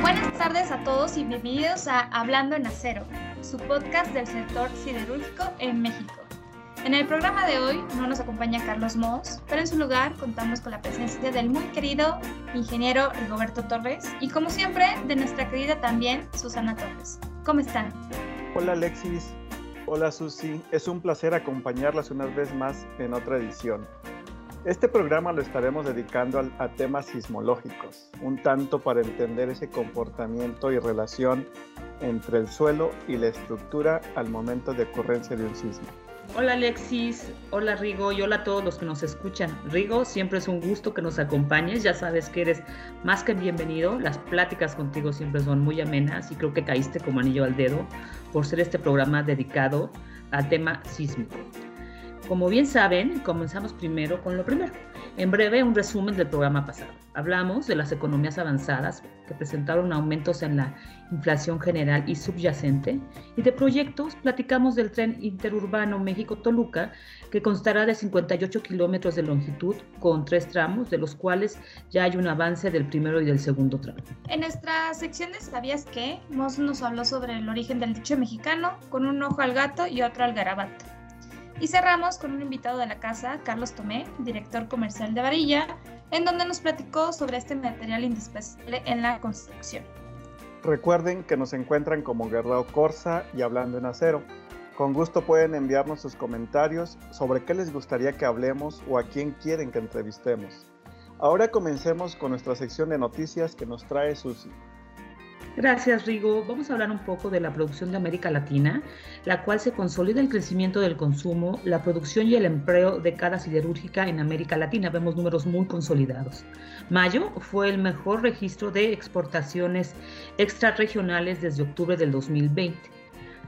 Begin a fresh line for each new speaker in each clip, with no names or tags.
Buenas tardes a todos y bienvenidos a Hablando en Acero, su podcast del sector siderúrgico en México. En el programa de hoy no nos acompaña Carlos Moss, pero en su lugar contamos con la presencia del muy querido ingeniero Rigoberto Torres y como siempre de nuestra querida también Susana Torres. ¿Cómo están?
Hola Alexis, hola Susi, es un placer acompañarlas una vez más en otra edición. Este programa lo estaremos dedicando a, temas sismológicos, un tanto para entender ese comportamiento y relación entre el suelo y la estructura al momento de ocurrencia de un sismo.
Hola Alexis, hola Rigo y hola a todos los que nos escuchan. Rigo, siempre es un gusto que nos acompañes, ya sabes que eres más que bienvenido, las pláticas contigo siempre son muy amenas y creo que caíste como anillo al dedo por ser este programa dedicado al tema sísmico. Como bien saben, comenzamos primero con lo primero. En breve, un resumen del programa pasado. Hablamos de las economías avanzadas que presentaron aumentos en la inflación general y subyacente, y de proyectos platicamos del tren interurbano México-Toluca, que constará de 58 kilómetros de longitud con tres tramos, de los cuales ya hay un avance del primero y del segundo tramo.
En nuestra sección de ¿Sabías qué? Moss nos habló sobre el origen del dicho mexicano, con un ojo al gato y otro al garabato. Y cerramos con un invitado de la casa, Carlos Tomé, director comercial de Varilla, en donde nos platicó sobre este material indispensable en la construcción.
Recuerden que nos encuentran como Guerrero Corsa y Hablando en Acero. Con gusto pueden enviarnos sus comentarios sobre qué les gustaría que hablemos o a quién quieren que entrevistemos. Ahora comencemos con nuestra sección de noticias que nos trae Susi.
Gracias, Rigo. Vamos a hablar un poco de la producción de América Latina, la cual se consolida el crecimiento del consumo, la producción y el empleo de cada siderúrgica en América Latina. Vemos números muy consolidados. Mayo fue el mejor registro de exportaciones extrarregionales desde octubre del 2020.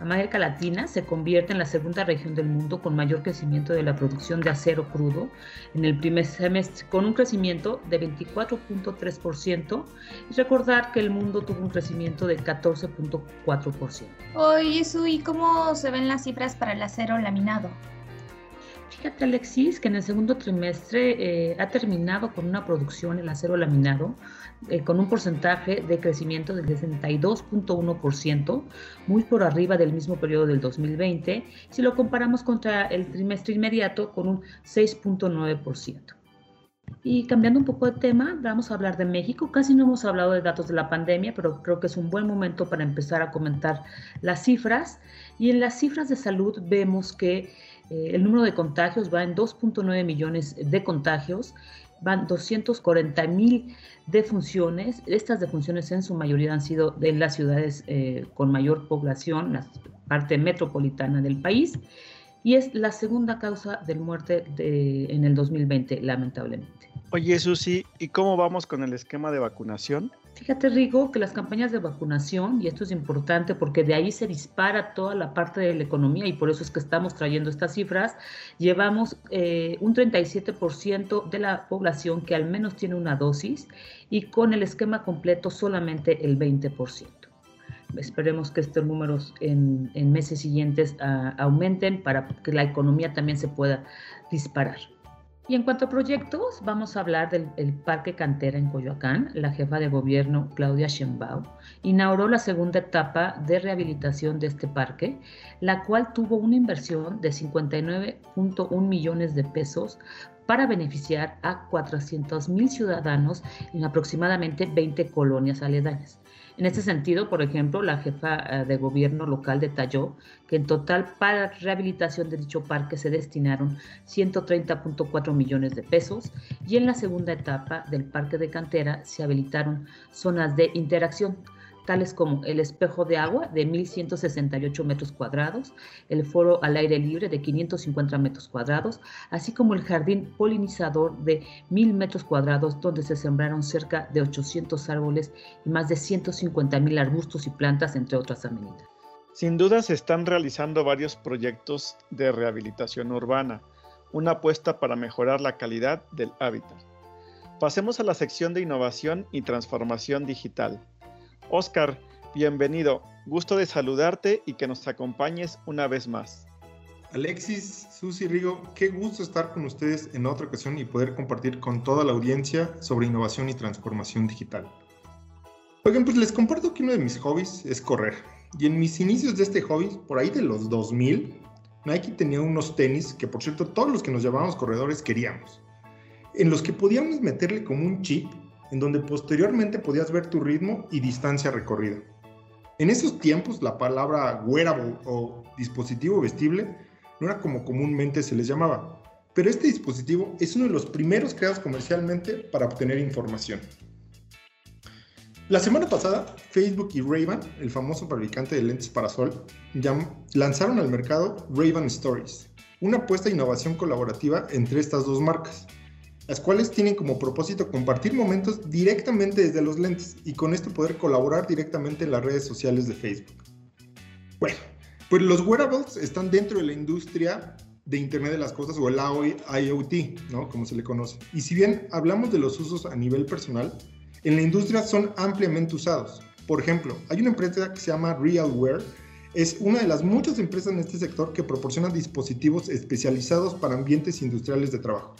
América Latina se convierte en la segunda región del mundo con mayor crecimiento de la producción de acero crudo en el primer semestre, con un crecimiento de 24.3%, y recordar que el mundo tuvo un crecimiento de 14.4%.
Oye, ¿y cómo se ven las cifras para el acero laminado?
Fíjate, Alexis, que en el segundo trimestre eh, ha terminado con una producción el acero laminado eh, con un porcentaje de crecimiento del 62.1%, muy por arriba del mismo periodo del 2020, si lo comparamos contra el trimestre inmediato con un 6.9%. Y cambiando un poco de tema, vamos a hablar de México. Casi no hemos hablado de datos de la pandemia, pero creo que es un buen momento para empezar a comentar las cifras. Y en las cifras de salud vemos que eh, el número de contagios va en 2.9 millones de contagios, van 240 mil defunciones. Estas defunciones en su mayoría han sido en las ciudades eh, con mayor población, la parte metropolitana del país, y es la segunda causa de muerte en el 2020, lamentablemente.
Oye, Susi, ¿y cómo vamos con el esquema de vacunación?
Fíjate, Rigo, que las campañas de vacunación, y esto es importante porque de ahí se dispara toda la parte de la economía y por eso es que estamos trayendo estas cifras, llevamos eh, un 37% de la población que al menos tiene una dosis y con el esquema completo solamente el 20%. Esperemos que estos números en, meses siguientes ah, aumenten para que la economía también se pueda disparar. Y en cuanto a proyectos, vamos a hablar del Parque Cantera en Coyoacán. La jefa de gobierno, Claudia Sheinbaum, inauguró la segunda etapa de rehabilitación de este parque, la cual tuvo una inversión de 59.1 millones de pesos para beneficiar a 400 mil ciudadanos en aproximadamente 20 colonias aledañas. En este sentido, por ejemplo, la jefa eh, de gobierno local detalló que en total para rehabilitación de dicho parque se destinaron 130.4 millones de pesos y en la segunda etapa del parque de cantera se habilitaron zonas de interacción tales como el espejo de agua de 1.168 metros cuadrados, el foro al aire libre de 550 metros cuadrados, así como el jardín polinizador de 1.000 metros cuadrados donde se sembraron cerca de 800 árboles y más de 150.000 arbustos y plantas, entre otras amenidades.
Sin duda se están realizando varios proyectos de rehabilitación urbana, una apuesta para mejorar la calidad del hábitat. Pasemos a la sección de innovación y transformación digital. Oscar, bienvenido. Gusto de saludarte y que nos acompañes una vez más.
Alexis, Susi, Rigo, qué gusto estar con ustedes en otra ocasión y poder compartir con toda la audiencia sobre innovación y transformación digital. Oigan, pues les comparto que uno de mis hobbies es correr. Y en mis inicios de este hobby, por ahí de los 2000, Nike tenía unos tenis que, por cierto, todos los que nos llamábamos corredores queríamos. En los que podíamos meterle como un chip, en donde posteriormente podías ver tu ritmo y distancia recorrida. En esos tiempos, la palabra wearable o dispositivo vestible no era como comúnmente se les llamaba, pero este dispositivo es uno de los primeros creados comercialmente para obtener información. La semana pasada, Facebook y Ray-Ban, el famoso fabricante de lentes para sol, lanzaron al mercado Ray-Ban Stories, una apuesta de innovación colaborativa entre estas dos marcas, las cuales tienen como propósito compartir momentos directamente desde los lentes y con esto poder colaborar directamente en las redes sociales de Facebook. Bueno, pues los wearables están dentro de la industria de Internet de las Cosas o el IoT, ¿no? Como se le conoce. Y si bien hablamos de los usos a nivel personal, en la industria son ampliamente usados. Por ejemplo, hay una empresa que se llama RealWare, es una de las muchas empresas en este sector que proporciona dispositivos especializados para ambientes industriales de trabajo.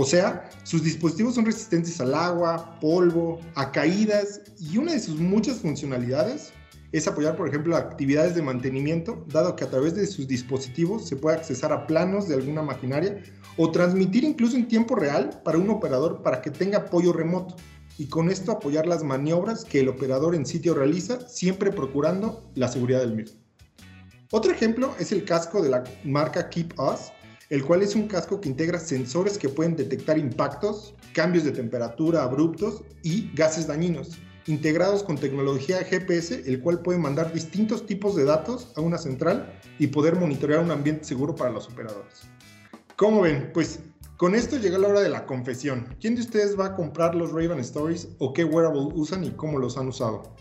O sea, sus dispositivos son resistentes al agua, polvo, a caídas y una de sus muchas funcionalidades es apoyar, por ejemplo, actividades de mantenimiento, dado que a través de sus dispositivos se puede accesar a planos de alguna maquinaria o transmitir incluso en tiempo real para un operador para que tenga apoyo remoto y con esto apoyar las maniobras que el operador en sitio realiza, siempre procurando la seguridad del mismo. Otro ejemplo es el casco de la marca Keep Us, el cual es un casco que integra sensores que pueden detectar impactos, cambios de temperatura abruptos y gases dañinos, integrados con tecnología GPS, el cual puede mandar distintos tipos de datos a una central y poder monitorear un ambiente seguro para los operadores. ¿Cómo ven? Pues con esto llega la hora de la confesión. ¿Quién de ustedes va a comprar los Raven Stories o qué wearable usan y cómo los han usado?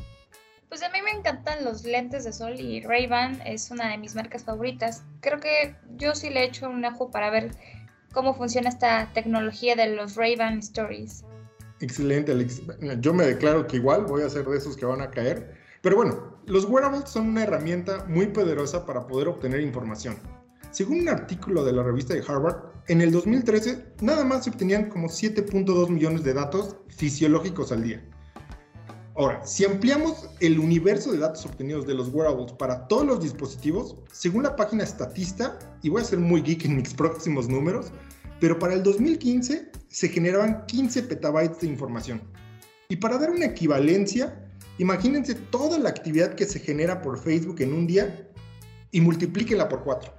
Pues a mí me encantan los lentes de sol y Ray-Ban es una de mis marcas favoritas. Creo que yo sí le he hecho un ojo para ver cómo funciona esta tecnología de los Ray-Ban Stories.
Excelente, Alex. Yo me declaro que igual voy a ser de esos que van a caer. Pero bueno, los wearables son una herramienta muy poderosa para poder obtener información. Según un artículo de la revista de Harvard, en el 2013 nada más se obtenían como 7.2 millones de datos fisiológicos al día. Ahora, si ampliamos el universo de datos obtenidos de los wearables para todos los dispositivos, según la página Statista, y voy a ser muy geek en mis próximos números, pero para el 2015 se generaban 15 petabytes de información. Y para dar una equivalencia, imagínense toda la actividad que se genera por Facebook en un día y multiplíquenla por 4.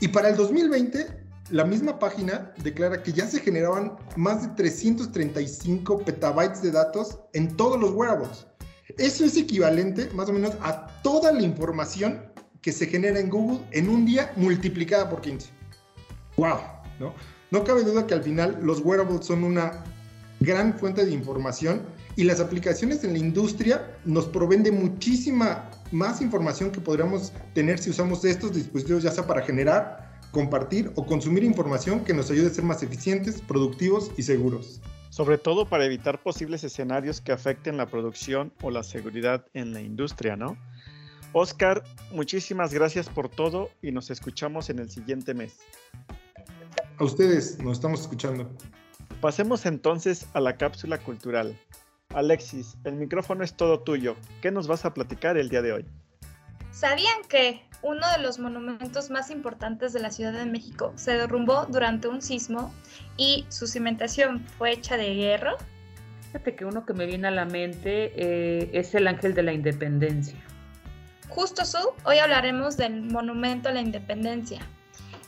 Y para el 2020, la misma página declara que ya se generaban más de 335 petabytes de datos en todos los wearables. Eso es equivalente más o menos a toda la información que se genera en Google en un día multiplicada por 15. ¡Wow! ¿no? no cabe duda que al final los wearables son una gran fuente de información y las aplicaciones en la industria nos proveen muchísima más información que podríamos tener si usamos estos dispositivos, ya sea para generar, compartir o consumir información que nos ayude a ser más eficientes, productivos y seguros.
Sobre todo para evitar posibles escenarios que afecten la producción o la seguridad en la industria, ¿no? Oscar, muchísimas gracias por todo y nos escuchamos en el siguiente mes.
A ustedes, nos estamos escuchando.
Pasemos entonces a la cápsula cultural. Alexis, el micrófono es todo tuyo. ¿Qué nos vas a platicar el día de hoy?
¿Sabían que uno de los monumentos más importantes de la Ciudad de México se derrumbó durante un sismo y su cimentación fue hecha de hierro?
Fíjate que uno que me viene a la mente eh, es el Ángel de la Independencia.
Justo su, hoy hablaremos del Monumento a la Independencia,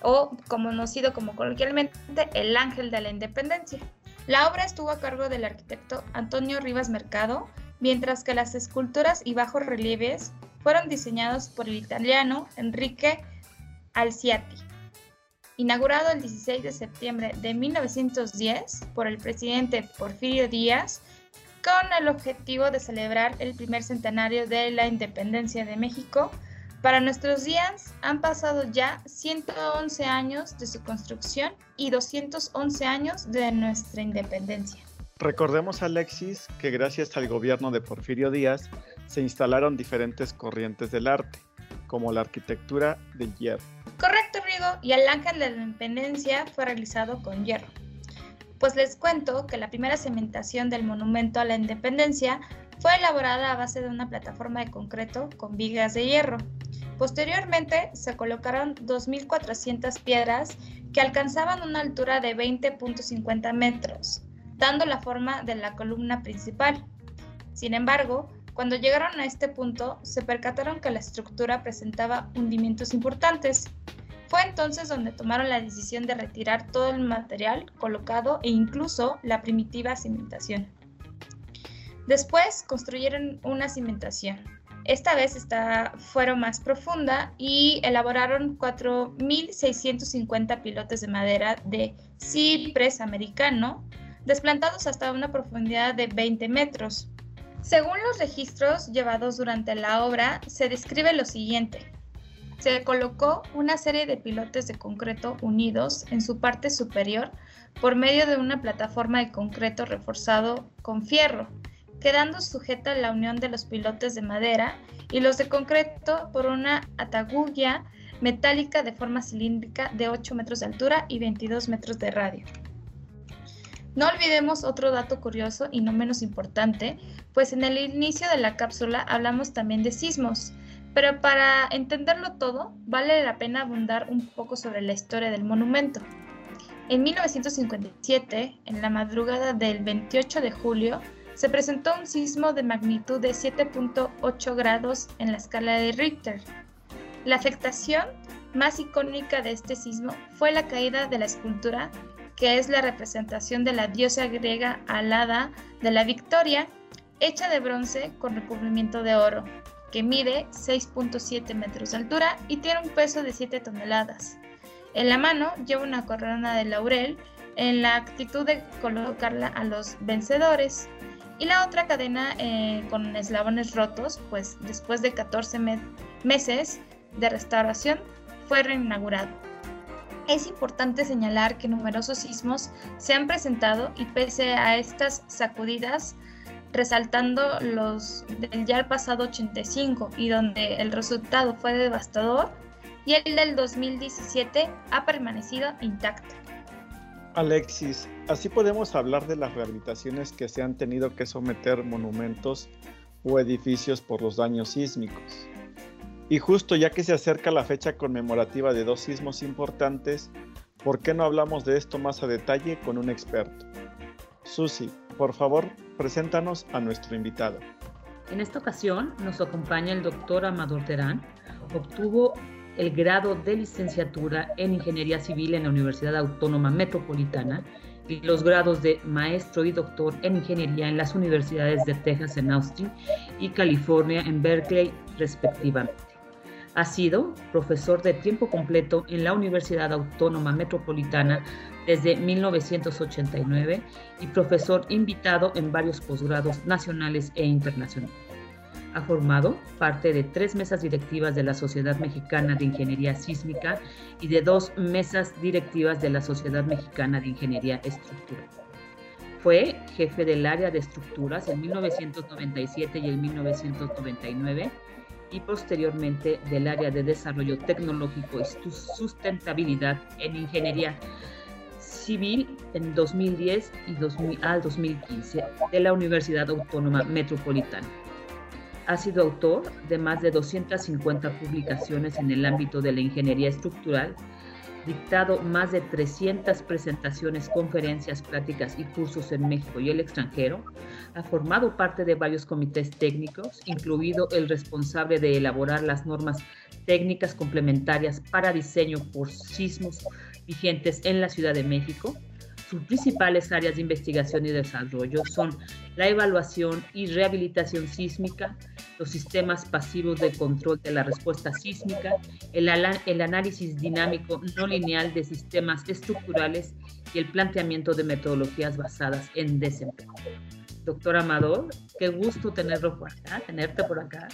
o conocido como coloquialmente el Ángel de la Independencia. La obra estuvo a cargo del arquitecto Antonio Rivas Mercado, mientras que las esculturas y bajos relieves fueron diseñados por el italiano Enrique Alciati. Inaugurado el 16 de septiembre de 1910 por el presidente Porfirio Díaz, con el objetivo de celebrar el primer centenario de la independencia de México, para nuestros días han pasado ya 111 años de su construcción y 211 años de nuestra independencia.
Recordemos, Alexis, que gracias al gobierno de Porfirio Díaz se instalaron diferentes corrientes del arte, como la arquitectura del hierro.
Correcto, Rigo, y el ángel de la independencia fue realizado con hierro. Pues les cuento que la primera cementación del monumento a la independencia fue elaborada a base de una plataforma de concreto con vigas de hierro. Posteriormente se colocaron 2.400 piedras que alcanzaban una altura de 20.50 metros, dando la forma de la columna principal. Sin embargo, cuando llegaron a este punto, se percataron que la estructura presentaba hundimientos importantes. Fue entonces donde tomaron la decisión de retirar todo el material colocado e incluso la primitiva cimentación. Después construyeron una cimentación. Esta vez esta fueron más profunda y elaboraron 4.650 pilotes de madera de ciprés americano, desplantados hasta una profundidad de 20 metros. Según los registros llevados durante la obra, se describe lo siguiente. Se colocó una serie de pilotes de concreto unidos en su parte superior por medio de una plataforma de concreto reforzado con fierro, quedando sujeta la unión de los pilotes de madera y los de concreto por una atagulla metálica de forma cilíndrica de 8 metros de altura y 22 metros de radio. No olvidemos otro dato curioso y no menos importante, pues en el inicio de la cápsula hablamos también de sismos, pero para entenderlo todo, vale la pena abundar un poco sobre la historia del monumento. En 1957, en la madrugada del 28 de julio, se presentó un sismo de magnitud de 7.8 grados en la escala de Richter. La afectación más icónica de este sismo fue la caída de la escultura, que es la representación de la diosa griega alada de la victoria, hecha de bronce con recubrimiento de oro, que mide 6.7 metros de altura y tiene un peso de 7 toneladas. En la mano lleva una corona de laurel en la actitud de colocarla a los vencedores. Y la otra cadena eh, con eslabones rotos, pues después de 14 meses de restauración fue reinaugurado. Es importante señalar que numerosos sismos se han presentado y pese a estas sacudidas, resaltando los del ya pasado 85 y donde el resultado fue devastador, y el del 2017 ha permanecido intacto.
Alexis, así podemos hablar de las rehabilitaciones que se han tenido que someter monumentos o edificios por los daños sísmicos. Y justo ya que se acerca la fecha conmemorativa de dos sismos importantes, ¿por qué no hablamos de esto más a detalle con un experto? Susi, por favor, preséntanos a nuestro invitado.
En esta ocasión nos acompaña el doctor Amador Terán. Obtuvo el grado de licenciatura en Ingeniería Civil en la Universidad Autónoma Metropolitana y los grados de maestro y doctor en Ingeniería en las universidades de Texas en Austin y California en Berkeley, respectivamente. Ha sido profesor de tiempo completo en la Universidad Autónoma Metropolitana desde 1989 y profesor invitado en varios posgrados nacionales e internacionales. Ha formado parte de tres mesas directivas de la Sociedad Mexicana de Ingeniería Sísmica y de dos mesas directivas de la Sociedad Mexicana de Ingeniería Estructural. Fue jefe del área de estructuras en 1997 y en 1999 y posteriormente del área de desarrollo tecnológico y sustentabilidad en ingeniería civil en 2010 y 2000, al 2015 de la Universidad Autónoma Metropolitana. Ha sido autor de más de 250 publicaciones en el ámbito de la ingeniería estructural, dictado más de 300 presentaciones, conferencias, pláticas y cursos en México y el extranjero, ha formado parte de varios comités técnicos, incluido el responsable de elaborar las normas técnicas complementarias para diseño por sismos vigentes en la Ciudad de México. Sus principales áreas de investigación y desarrollo son la evaluación y rehabilitación sísmica, los sistemas pasivos de control de la respuesta sísmica, el, el análisis dinámico no lineal de sistemas estructurales y el planteamiento de metodologías basadas en desempeño doctor Amador. Qué gusto tenerlo por acá, tenerte por acá.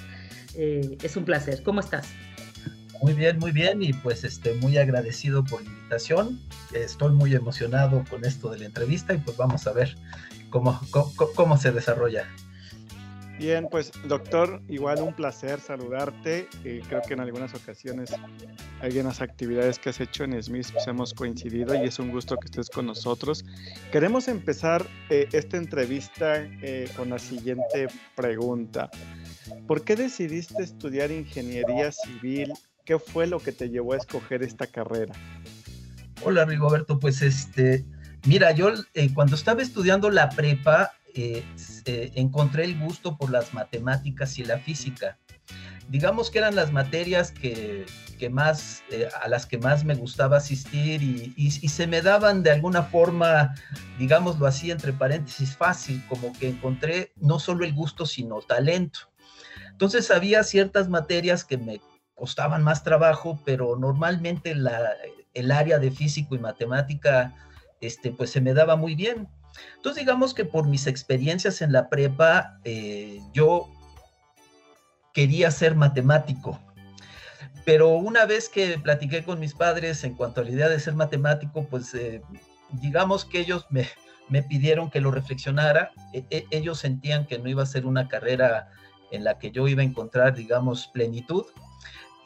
Eh, es un placer. ¿Cómo estás?
Muy bien, muy bien y pues este, muy agradecido por la invitación. Estoy muy emocionado con esto de la entrevista y pues vamos a ver cómo, cómo, cómo se desarrolla.
Bien, pues doctor, igual un placer saludarte. Eh, creo que en algunas ocasiones algunas actividades que has hecho en Smith, pues hemos coincidido y es un gusto que estés con nosotros. Queremos empezar eh, esta entrevista eh, con la siguiente pregunta. ¿Por qué decidiste estudiar ingeniería civil? ¿Qué fue lo que te llevó a escoger esta carrera?
Hola Rigoberto, pues este, mira, yo cuando estaba estudiando la prepa, encontré el gusto por las matemáticas y la física digamos que eran las materias que, más, eh, a las que más me gustaba asistir y, se me daban de alguna forma, digámoslo así, entre paréntesis, fácil, como que encontré no solo el gusto, sino talento. Entonces había ciertas materias que me costaban más trabajo, pero normalmente la, el área de físico y matemática, este, pues se me daba muy bien. Entonces digamos que por mis experiencias en la prepa, eh, yo quería ser matemático. Pero una vez que platiqué con mis padres en cuanto a la idea de ser matemático, pues eh, digamos que ellos me, me, pidieron que lo reflexionara. E, e, ellos sentían que no iba a ser una carrera en la que yo iba a encontrar, digamos, plenitud.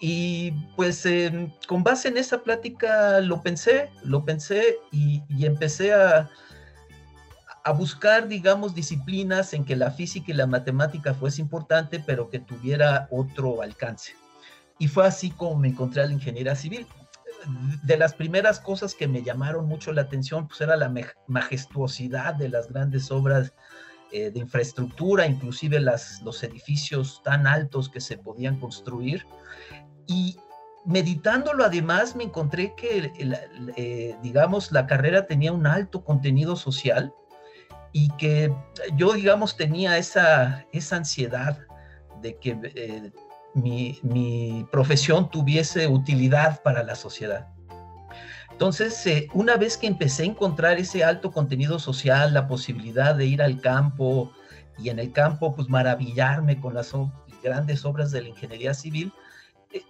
Y pues em, con base en esa plática lo pensé, lo pensé y empecé a, a buscar, digamos, disciplinas en que la física y la matemática fuese importante, pero que tuviera otro alcance. Y fue así como me encontré a la ingeniería civil. De las primeras cosas que me llamaron mucho la atención, pues era la majestuosidad de las grandes obras eh, de infraestructura, inclusive las, los edificios tan altos que se podían construir. Y meditándolo además me encontré que, eh, digamos, la carrera tenía un alto contenido social y que yo, digamos, tenía esa, esa ansiedad de que eh, mi, profesión tuviese utilidad para la sociedad. Entonces, eh, una vez que empecé a encontrar ese alto contenido social, la posibilidad de ir al campo y en el campo, pues maravillarme con las grandes obras de la ingeniería civil, eh,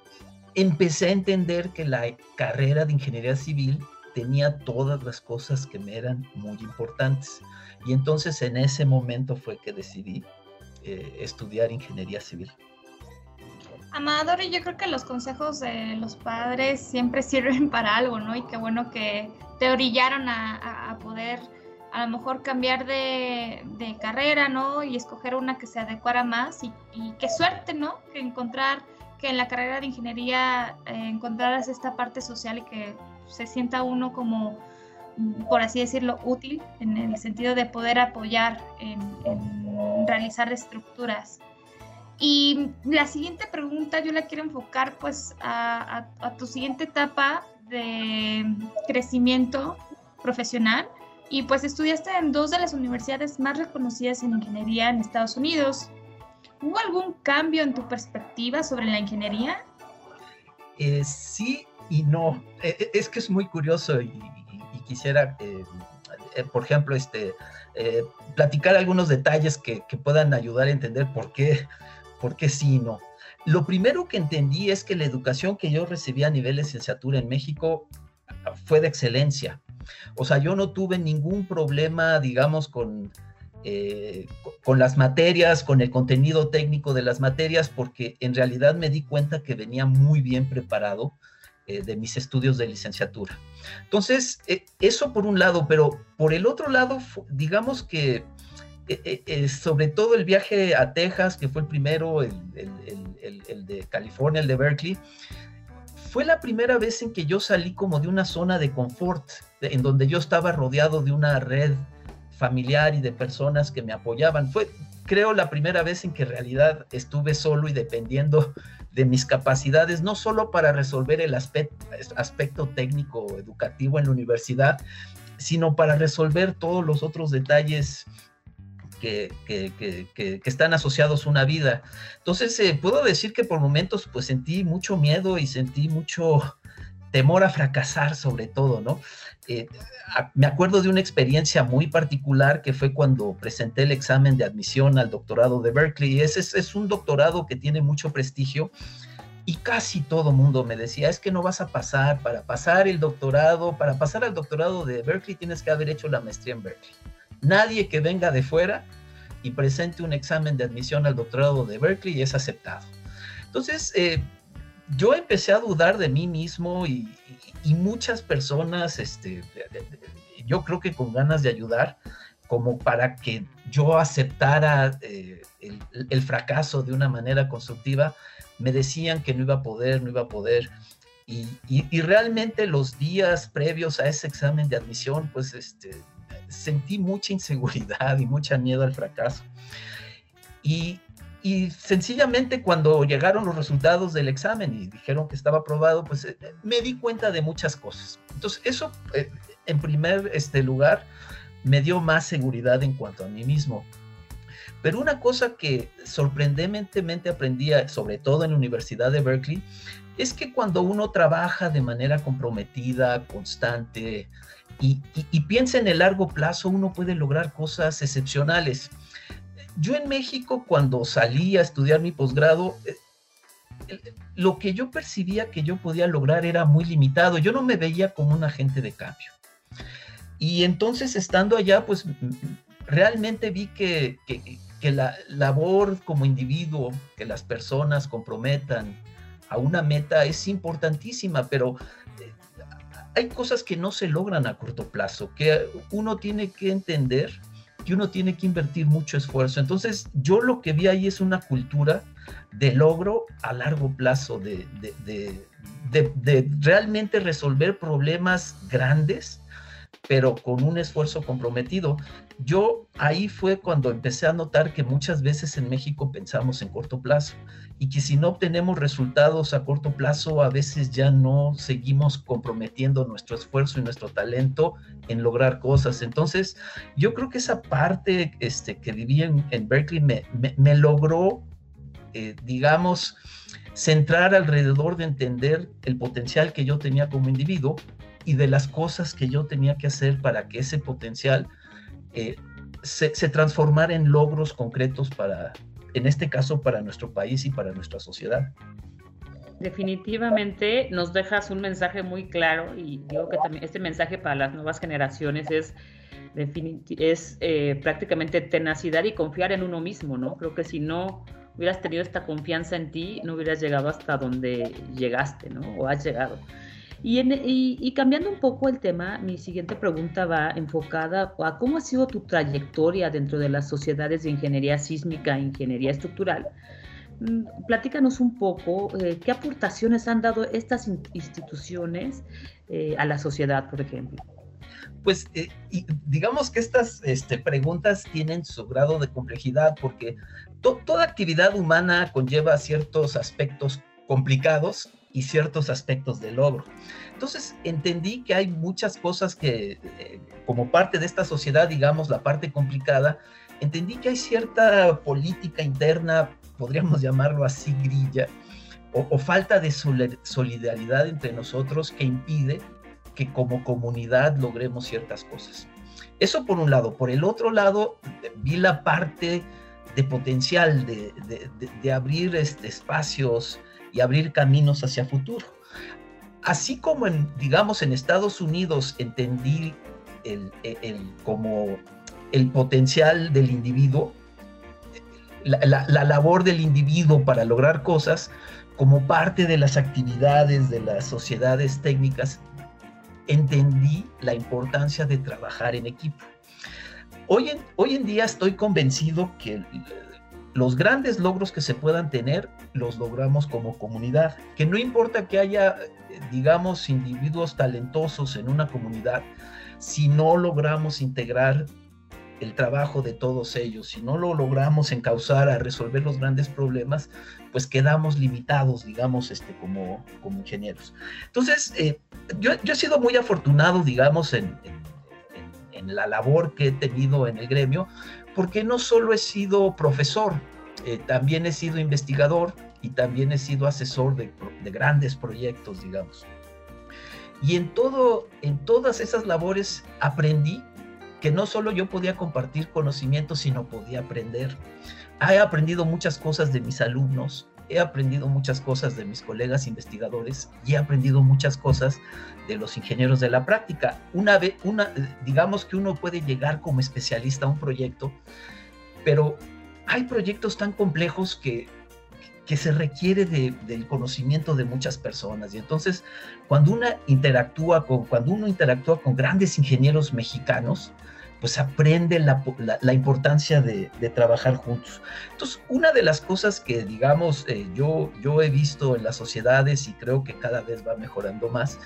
empecé a entender que la carrera de ingeniería civil tenía todas las cosas que me eran muy importantes. Y entonces en ese momento fue que decidí eh, estudiar ingeniería civil.
Amador, yo creo que los consejos de los padres siempre sirven para algo, ¿no? Y qué bueno que te orillaron a, poder a lo mejor cambiar de, carrera, ¿no? Y escoger una que se adecuara más. Y, qué suerte, ¿no? Que encontrar que en la carrera de ingeniería eh, encontraras esta parte social y que se sienta uno como por así decirlo, útil en el sentido de poder apoyar en, realizar estructuras. Y la siguiente pregunta yo la quiero enfocar pues a, tu siguiente etapa de crecimiento profesional y pues estudiaste en dos de las universidades más reconocidas en ingeniería en Estados Unidos. ¿Hubo algún cambio en tu perspectiva sobre la ingeniería?
Eh, sí y no. Eh, eh, es que es muy curioso y, quisiera, eh, eh, por ejemplo, este, eh, platicar algunos detalles que, puedan ayudar a entender por qué, por qué sí y no. Lo primero que entendí es que la educación que yo recibí a nivel de licenciatura en México fue de excelencia. O sea, yo no tuve ningún problema, digamos, con, con las materias, con el contenido técnico de las materias, porque en realidad me di cuenta que venía muy bien preparado eh, de mis estudios de licenciatura. Entonces, eh, eso por un lado, pero por el otro lado, digamos que eh, sobre todo el viaje a Texas, que fue el primero, el, el, de California, el de Berkeley, fue la primera vez en que yo salí como de una zona de confort, en donde yo estaba rodeado de una red familiar y de personas que me apoyaban. Fue, creo, la primera vez en que en realidad estuve solo y dependiendo de mis capacidades, no solo para resolver el aspecto, técnico educativo en la universidad, sino para resolver todos los otros detalles que, están asociados a una vida. Entonces, eh, puedo decir que por momentos pues sentí mucho miedo y sentí mucho temor a fracasar sobre todo, ¿no? Eh, me acuerdo de una experiencia muy particular que fue cuando presenté el examen de admisión al doctorado de Berkeley. Ese es, es un doctorado que tiene mucho prestigio y casi todo mundo me decía, es que no vas a pasar, para pasar el doctorado, para pasar al doctorado de Berkeley tienes que haber hecho la maestría en Berkeley. Nadie que venga de fuera y presente un examen de admisión al doctorado de Berkeley es aceptado. Entonces, eh, yo empecé a dudar de mí mismo y, muchas personas, este, yo creo que con ganas de ayudar, como para que yo aceptara eh, el, fracaso de una manera constructiva, me decían que no iba a poder, no iba a poder. Y, realmente los días previos a ese examen de admisión, pues este, sentí mucha inseguridad y mucha miedo al fracaso. Y, sencillamente cuando llegaron los resultados del examen y dijeron que estaba aprobado, pues eh, me di cuenta de muchas cosas. Entonces, eso eh, en primer este, lugar me dio más seguridad en cuanto a mí mismo. Pero una cosa que sorprendentemente aprendí, sobre todo en la Universidad de Berkeley, es que cuando uno trabaja de manera comprometida, constante y, piensa en el largo plazo, uno puede lograr cosas excepcionales. Yo en México, cuando salí a estudiar mi posgrado, eh, lo que yo percibía que yo podía lograr era muy limitado. Yo no me veía como un agente de cambio. Y entonces estando allá, pues realmente vi que, que la labor como individuo, que las personas comprometan a una meta es importantísima, pero eh, hay cosas que no se logran a corto plazo, que uno tiene que entender que uno tiene que invertir mucho esfuerzo. Entonces, yo lo que vi ahí es una cultura de logro a largo plazo, de, de, realmente resolver problemas grandes pero con un esfuerzo comprometido. Yo ahí fue cuando empecé a notar que muchas veces en México pensamos en corto plazo y que si no obtenemos resultados a corto plazo, a veces ya no seguimos comprometiendo nuestro esfuerzo y nuestro talento en lograr cosas. Entonces, yo creo que esa parte este, que viví en, Berkeley me, logró, eh, digamos, centrar alrededor de entender el potencial que yo tenía como individuo y de las cosas que yo tenía que hacer para que ese potencial eh, se, se, transformara en logros concretos para, en este caso, para nuestro país y para nuestra sociedad.
Definitivamente nos dejas un mensaje muy claro y digo que también este mensaje para las nuevas generaciones es, es eh, prácticamente tenacidad y confiar en uno mismo, ¿no? Creo que si no hubieras tenido esta confianza en ti, no hubieras llegado hasta donde llegaste, ¿no? O has llegado. Y, cambiando un poco el tema, mi siguiente pregunta va enfocada a cómo ha sido tu trayectoria dentro de las sociedades de ingeniería sísmica e ingeniería estructural. Mm, platícanos un poco eh, qué aportaciones han dado estas instituciones eh, a la sociedad, por ejemplo.
Pues eh, digamos que estas este, preguntas tienen su grado de complejidad porque toda actividad humana conlleva ciertos aspectos complicados y ciertos aspectos de logro. Entonces entendí que hay muchas cosas que, eh, como parte de esta sociedad, digamos, la parte complicada, entendí que hay cierta política interna, podríamos llamarlo así, grilla, o, falta de solidaridad entre nosotros que impide que como comunidad logremos ciertas cosas. Eso por un lado. Por el otro lado, vi la parte de potencial, de, de abrir este, espacios, y abrir caminos hacia futuro. Así como en, digamos, en Estados Unidos entendí el, como el potencial del individuo, la, labor del individuo para lograr cosas como parte de las actividades de las sociedades técnicas, entendí la importancia de trabajar en equipo. Hoy en, hoy en día estoy convencido que los grandes logros que se puedan tener los logramos como comunidad, que no importa que haya, digamos, individuos talentosos en una comunidad, si no logramos integrar el trabajo de todos ellos, si no lo logramos encauzar a resolver los grandes problemas, pues quedamos limitados, digamos, este, como, como ingenieros. Entonces, eh, yo, he sido muy afortunado, digamos, en, en la labor que he tenido en el gremio, porque no solo he sido profesor, eh, también he sido investigador y también he sido asesor de, grandes proyectos, digamos. Y en, todo, en todas esas labores aprendí que no solo yo podía compartir conocimientos, sino podía aprender. He aprendido muchas cosas de mis alumnos, he aprendido muchas cosas de mis colegas investigadores y he aprendido muchas cosas de los ingenieros de la práctica. Una vez, una, digamos que uno puede llegar como especialista a un proyecto, pero hay proyectos tan complejos que, que se requiere del conocimiento de muchas personas. Y entonces, cuando, una interactúa con, cuando uno interactúa con grandes ingenieros mexicanos, pues aprende la, importancia de, trabajar juntos. Entonces, una de las cosas que, digamos, eh, yo, yo he visto en las sociedades y creo que cada vez va mejorando más,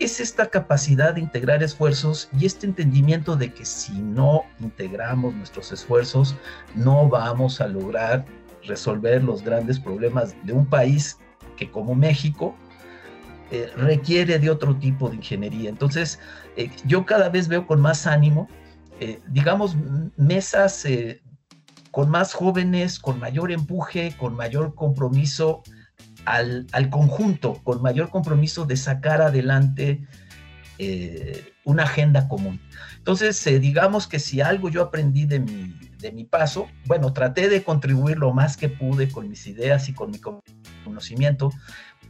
es esta capacidad de integrar esfuerzos y este entendimiento de que si no integramos nuestros esfuerzos, no vamos a lograr resolver los grandes problemas de un país que como México eh, requiere de otro tipo de ingeniería. Entonces, eh, yo cada vez veo con más ánimo, eh, digamos, mesas con más jóvenes, con mayor empuje, con mayor compromiso al, al conjunto, con mayor compromiso de sacar adelante una agenda común. Entonces, digamos que si algo yo aprendí de mi, de mi paso, bueno, traté de contribuir lo más que pude con mis ideas y con mi conocimiento,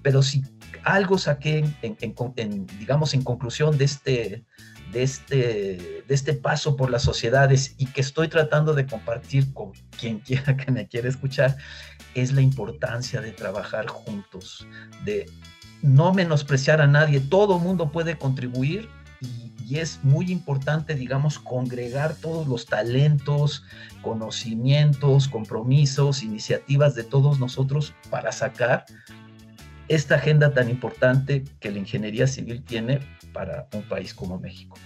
pero si algo saqué, en, digamos, en conclusión de este, de, este, de este paso por las sociedades y que estoy tratando de compartir con quien quiera que me quiera escuchar, es la importancia de trabajar juntos, de no menospreciar a nadie, todo mundo puede contribuir y es muy importante, digamos, congregar todos los talentos, conocimientos, compromisos, iniciativas de todos nosotros para sacar esta agenda tan importante que la ingeniería civil tiene para un país como México.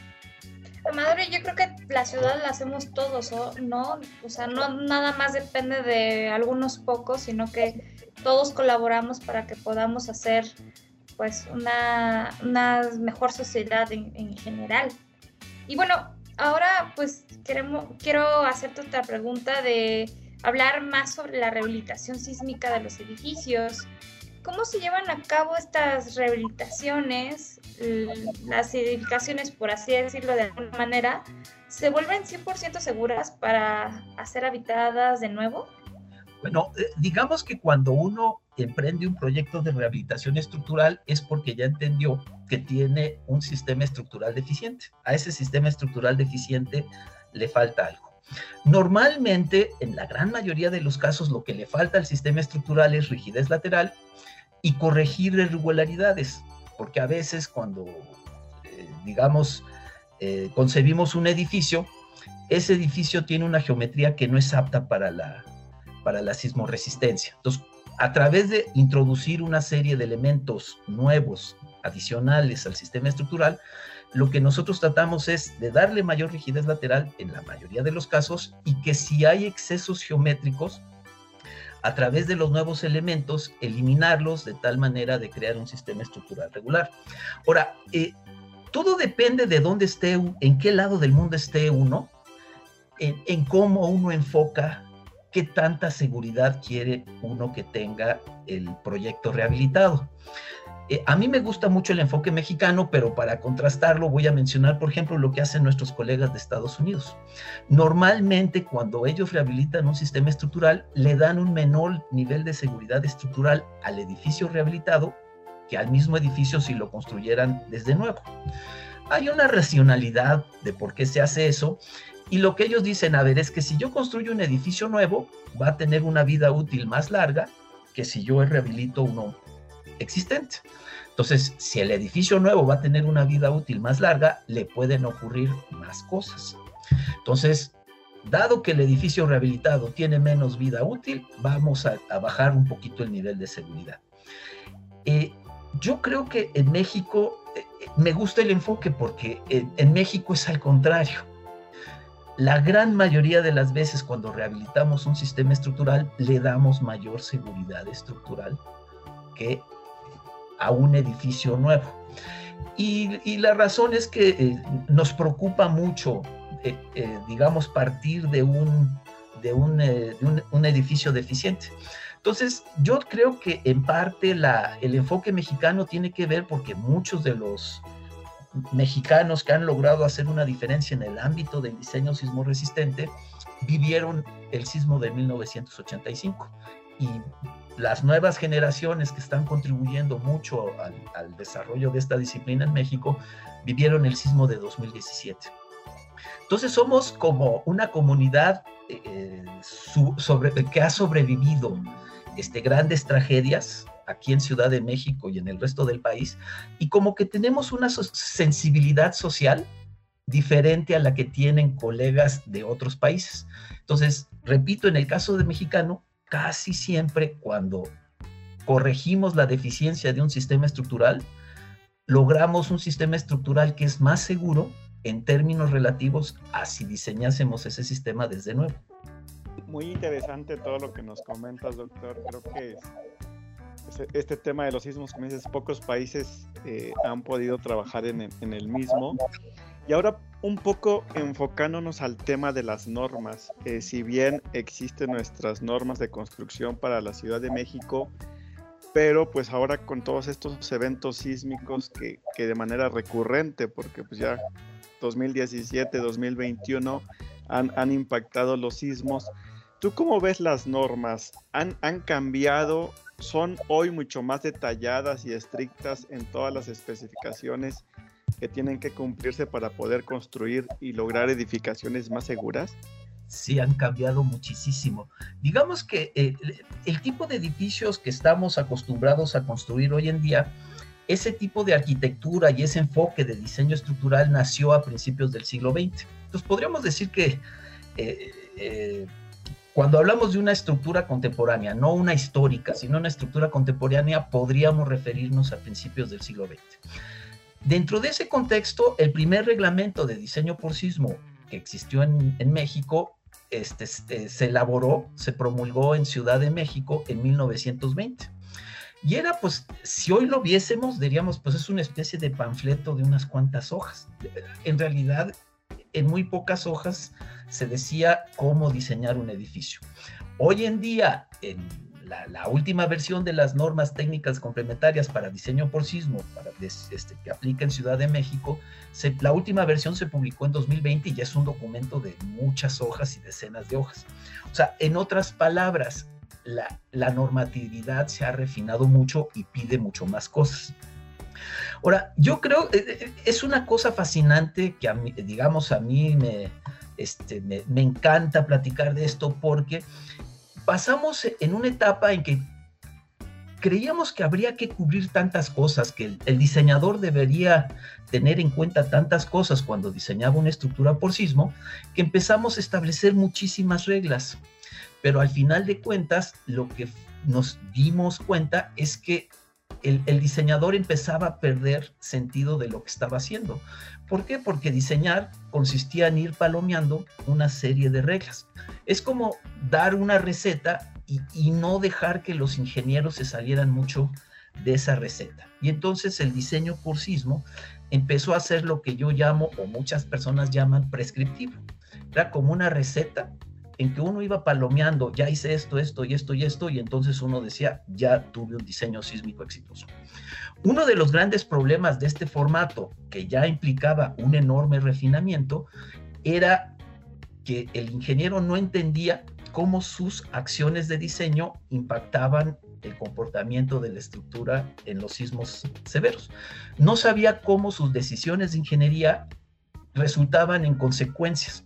Madre, yo creo que la ciudad la hacemos todos, ¿no? O sea, no nada más depende de algunos pocos, sino que todos colaboramos para que podamos hacer pues una, mejor sociedad en, general. Y bueno, ahora pues queremos, quiero hacerte otra pregunta de hablar más sobre la rehabilitación sísmica de los edificios. ¿Cómo se llevan a cabo estas rehabilitaciones? Las edificaciones, por así decirlo de alguna manera, ¿se vuelven 100% seguras para ser habitadas de nuevo?
Bueno, eh, digamos que cuando uno emprende un proyecto de rehabilitación estructural es porque ya entendió que tiene un sistema estructural deficiente. A ese sistema estructural deficiente le falta algo. Normalmente, en la gran mayoría de los casos, lo que le falta al sistema estructural es rigidez lateral y corregir irregularidades, porque a veces cuando, eh, digamos, eh, concebimos un edificio, ese edificio tiene una geometría que no es apta para la, para la sismoresistencia. Entonces, a través de introducir una serie de elementos nuevos, adicionales al sistema estructural, lo que nosotros tratamos es de darle mayor rigidez lateral en la mayoría de los casos y que si hay excesos geométricos, a través de los nuevos elementos, eliminarlos de tal manera de crear un sistema estructural regular. Ahora, eh, todo depende de dónde esté, en qué lado del mundo esté uno, en, en cómo uno enfoca qué tanta seguridad quiere uno que tenga el proyecto rehabilitado. Eh, a mí me gusta mucho el enfoque mexicano, pero para contrastarlo voy a mencionar, por ejemplo, lo que hacen nuestros colegas de Estados Unidos. Normalmente cuando ellos rehabilitan un sistema estructural, le dan un menor nivel de seguridad estructural al edificio rehabilitado que al mismo edificio si lo construyeran desde nuevo. Hay una racionalidad de por qué se hace eso y lo que ellos dicen, a ver, es que si yo construyo un edificio nuevo, va a tener una vida útil más larga que si yo rehabilito uno existente. Entonces, si el edificio nuevo va a tener una vida útil más larga, le pueden ocurrir más cosas. Entonces, dado que el edificio rehabilitado tiene menos vida útil, vamos a, bajar un poquito el nivel de seguridad. Eh, yo creo que en México eh, me gusta el enfoque porque en México es al contrario la gran mayoría de las veces cuando rehabilitamos un sistema estructural le damos mayor seguridad estructural que a un edificio nuevo. Y, la razón es que eh, nos preocupa mucho, eh, eh, digamos, partir de, un, de, un, un, edificio deficiente. Entonces, yo creo que en parte la, el enfoque mexicano tiene que ver porque muchos de los mexicanos que han logrado hacer una diferencia en el ámbito del diseño sismo resistente vivieron el sismo de 1985 y las nuevas generaciones que están contribuyendo mucho al, desarrollo de esta disciplina en México vivieron el sismo de 2017. Entonces somos como una comunidad eh, sobre, que ha sobrevivido este, grandes tragedias aquí en Ciudad de México y en el resto del país, y como que tenemos una sensibilidad social diferente a la que tienen colegas de otros países. Entonces, repito, en el caso de mexicano, casi siempre cuando corregimos la deficiencia de un sistema estructural, logramos un sistema estructural que es más seguro en términos relativos a si diseñásemos ese sistema desde nuevo.
Muy interesante todo lo que nos comentas, doctor. Creo que este tema de los sismos, como dices, pocos países eh, han podido trabajar en el, mismo. Y ahora un poco enfocándonos al tema de las normas. Eh, si bien existen nuestras normas de construcción para la Ciudad de México, pero pues ahora con todos estos eventos sísmicos que, que de manera recurrente, porque pues ya 2017, 2021 han, han impactado los sismos. ¿Tú cómo ves las normas? ¿Han, ¿Han cambiado? ¿Son hoy mucho más detalladas y estrictas en todas las especificaciones que tienen que cumplirse para poder construir y lograr edificaciones más seguras?
sí han cambiado muchísimo. Digamos que eh, el tipo de edificios que estamos acostumbrados a construir hoy en día, ese tipo de arquitectura y ese enfoque de diseño estructural nació a principios del siglo XX. Entonces podríamos decir que eh, eh, cuando hablamos de una estructura contemporánea, no una histórica, sino una estructura contemporánea, podríamos referirnos a principios del siglo XX. Dentro de ese contexto, el primer reglamento de diseño por sismo que existió en, México este, este, se elaboró, se promulgó en Ciudad de México en 1920. Y era, pues, si hoy lo viésemos, diríamos, pues es una especie de panfleto de unas cuantas hojas. En realidad, en muy pocas hojas se decía cómo diseñar un edificio. Hoy en día, en la, última versión de las normas técnicas complementarias para diseño por sismo, para este, que aplica en Ciudad de México, la última versión se publicó en 2020 y ya es un documento de muchas hojas y decenas de hojas. O sea, en otras palabras, la, normatividad se ha refinado mucho y pide mucho más cosas. Ahora, yo creo, eh, eh, es una cosa fascinante que, digamos, a mí este, me, me, encanta platicar de esto porque pasamos en una etapa en que creíamos que habría que cubrir tantas cosas, que el, diseñador debería tener en cuenta tantas cosas cuando diseñaba una estructura por sismo, que empezamos a establecer muchísimas reglas. Pero al final de cuentas, lo que nos dimos cuenta es que el, diseñador empezaba a perder sentido de lo que estaba haciendo. ¿Por qué? Porque diseñar consistía en ir palomeando una serie de reglas. Es como dar una receta y, no dejar que los ingenieros se salieran mucho de esa receta. Y entonces el diseño por sismo empezó a ser lo que yo llamo, o muchas personas llaman, prescriptivo. Era como una receta en que uno iba palomeando, ya hice esto, esto y esto y esto, y entonces uno decía, ya tuve un diseño sísmico exitoso. Uno de los grandes problemas de este formato, que ya implicaba un enorme refinamiento, era que el ingeniero no entendía cómo sus acciones de diseño impactaban el comportamiento de la estructura en los sismos severos. No sabía cómo sus decisiones de ingeniería resultaban en consecuencias,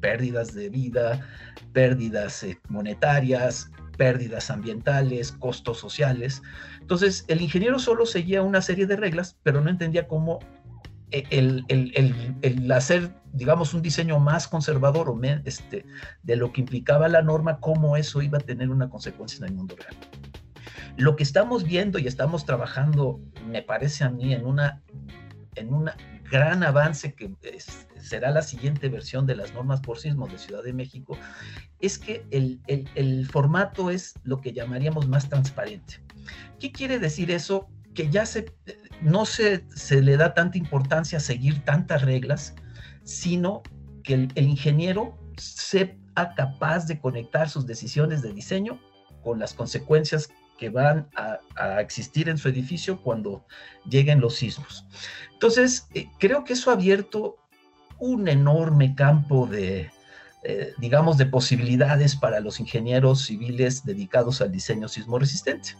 pérdidas de vida, pérdidas eh, monetarias, pérdidas ambientales, costos sociales. Entonces, el ingeniero solo seguía una serie de reglas, pero no entendía cómo eh, el, hacer, digamos, un diseño más conservador o este, de lo que implicaba la norma, cómo eso iba a tener una consecuencia en el mundo real. Lo que estamos viendo y estamos trabajando, me parece a mí, en una, en una gran avance que será la siguiente versión de las normas por sismo de Ciudad de México, es que el, el, formato es lo que llamaríamos más transparente. ¿Qué quiere decir eso? Que ya se, no se, se le da tanta importancia a seguir tantas reglas, sino que el, el ingeniero sea capaz de conectar sus decisiones de diseño con las consecuencias que van a, existir en su edificio cuando lleguen los sismos. Entonces, eh, creo que eso ha abierto un enorme campo de, eh, digamos, de posibilidades para los ingenieros civiles dedicados al diseño sismo resistente.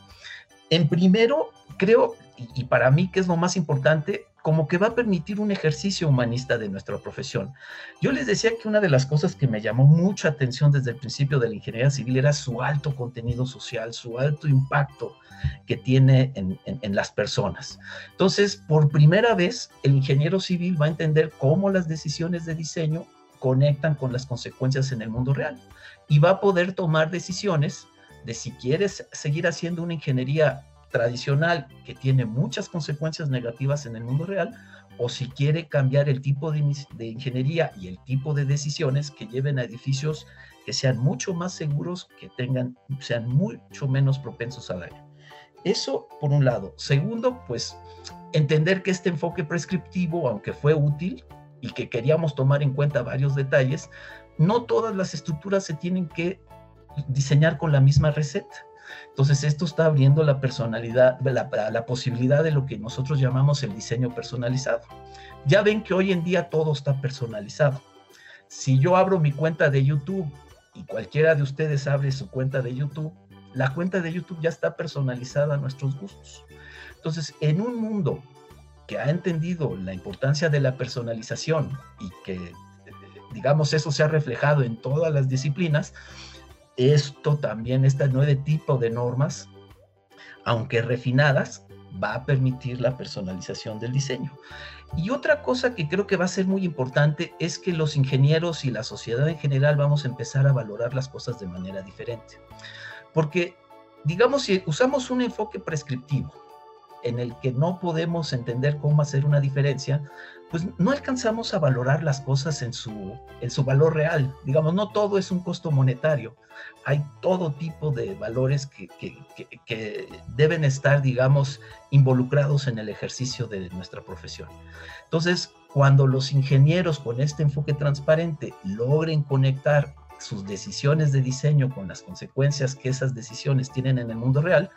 En primero, creo y, para mí, que es lo más importante, como que va a permitir un ejercicio humanista de nuestra profesión. Yo les decía que una de las cosas que me llamó mucha atención desde el principio de la ingeniería civil era su alto contenido social, su alto impacto que tiene en, en, las personas. Entonces, por primera vez, el ingeniero civil va a entender cómo las decisiones de diseño conectan con las consecuencias en el mundo real y va a poder tomar decisiones de si quieres seguir haciendo una ingeniería tradicional que tiene muchas consecuencias negativas en el mundo real, o si quiere cambiar el tipo de, ingeniería y el tipo de decisiones que lleven a edificios que sean mucho más seguros, que tengan, sean mucho menos propensos a daño. Eso por un lado. Segundo, pues entender que este enfoque prescriptivo, aunque fue útil y que queríamos tomar en cuenta varios detalles, no todas las estructuras se tienen que diseñar con la misma receta. Entonces, esto está abriendo la personalidad, la, posibilidad de lo que nosotros llamamos el diseño personalizado. Ya ven que hoy en día todo está personalizado. Si yo abro mi cuenta de YouTube y cualquiera de ustedes abre su cuenta de YouTube, la cuenta de YouTube ya está personalizada a nuestros gustos. Entonces, en un mundo que ha entendido la importancia de la personalización y que, digamos, eso se ha reflejado en todas las disciplinas, esto también, este nuevo tipo de normas, aunque refinadas, va a permitir la personalización del diseño. Y otra cosa que creo que va a ser muy importante es que los ingenieros y la sociedad en general vamos a empezar a valorar las cosas de manera diferente. Porque, digamos, si usamos un enfoque prescriptivo en el que no podemos entender cómo hacer una diferencia, pues no alcanzamos a valorar las cosas en su, en su valor real. Digamos, no todo es un costo monetario. Hay todo tipo de valores que, que, deben estar, digamos, involucrados en el ejercicio de nuestra profesión. Entonces, cuando los ingenieros con este enfoque transparente logren conectar sus decisiones de diseño con las consecuencias que esas decisiones tienen en el mundo real,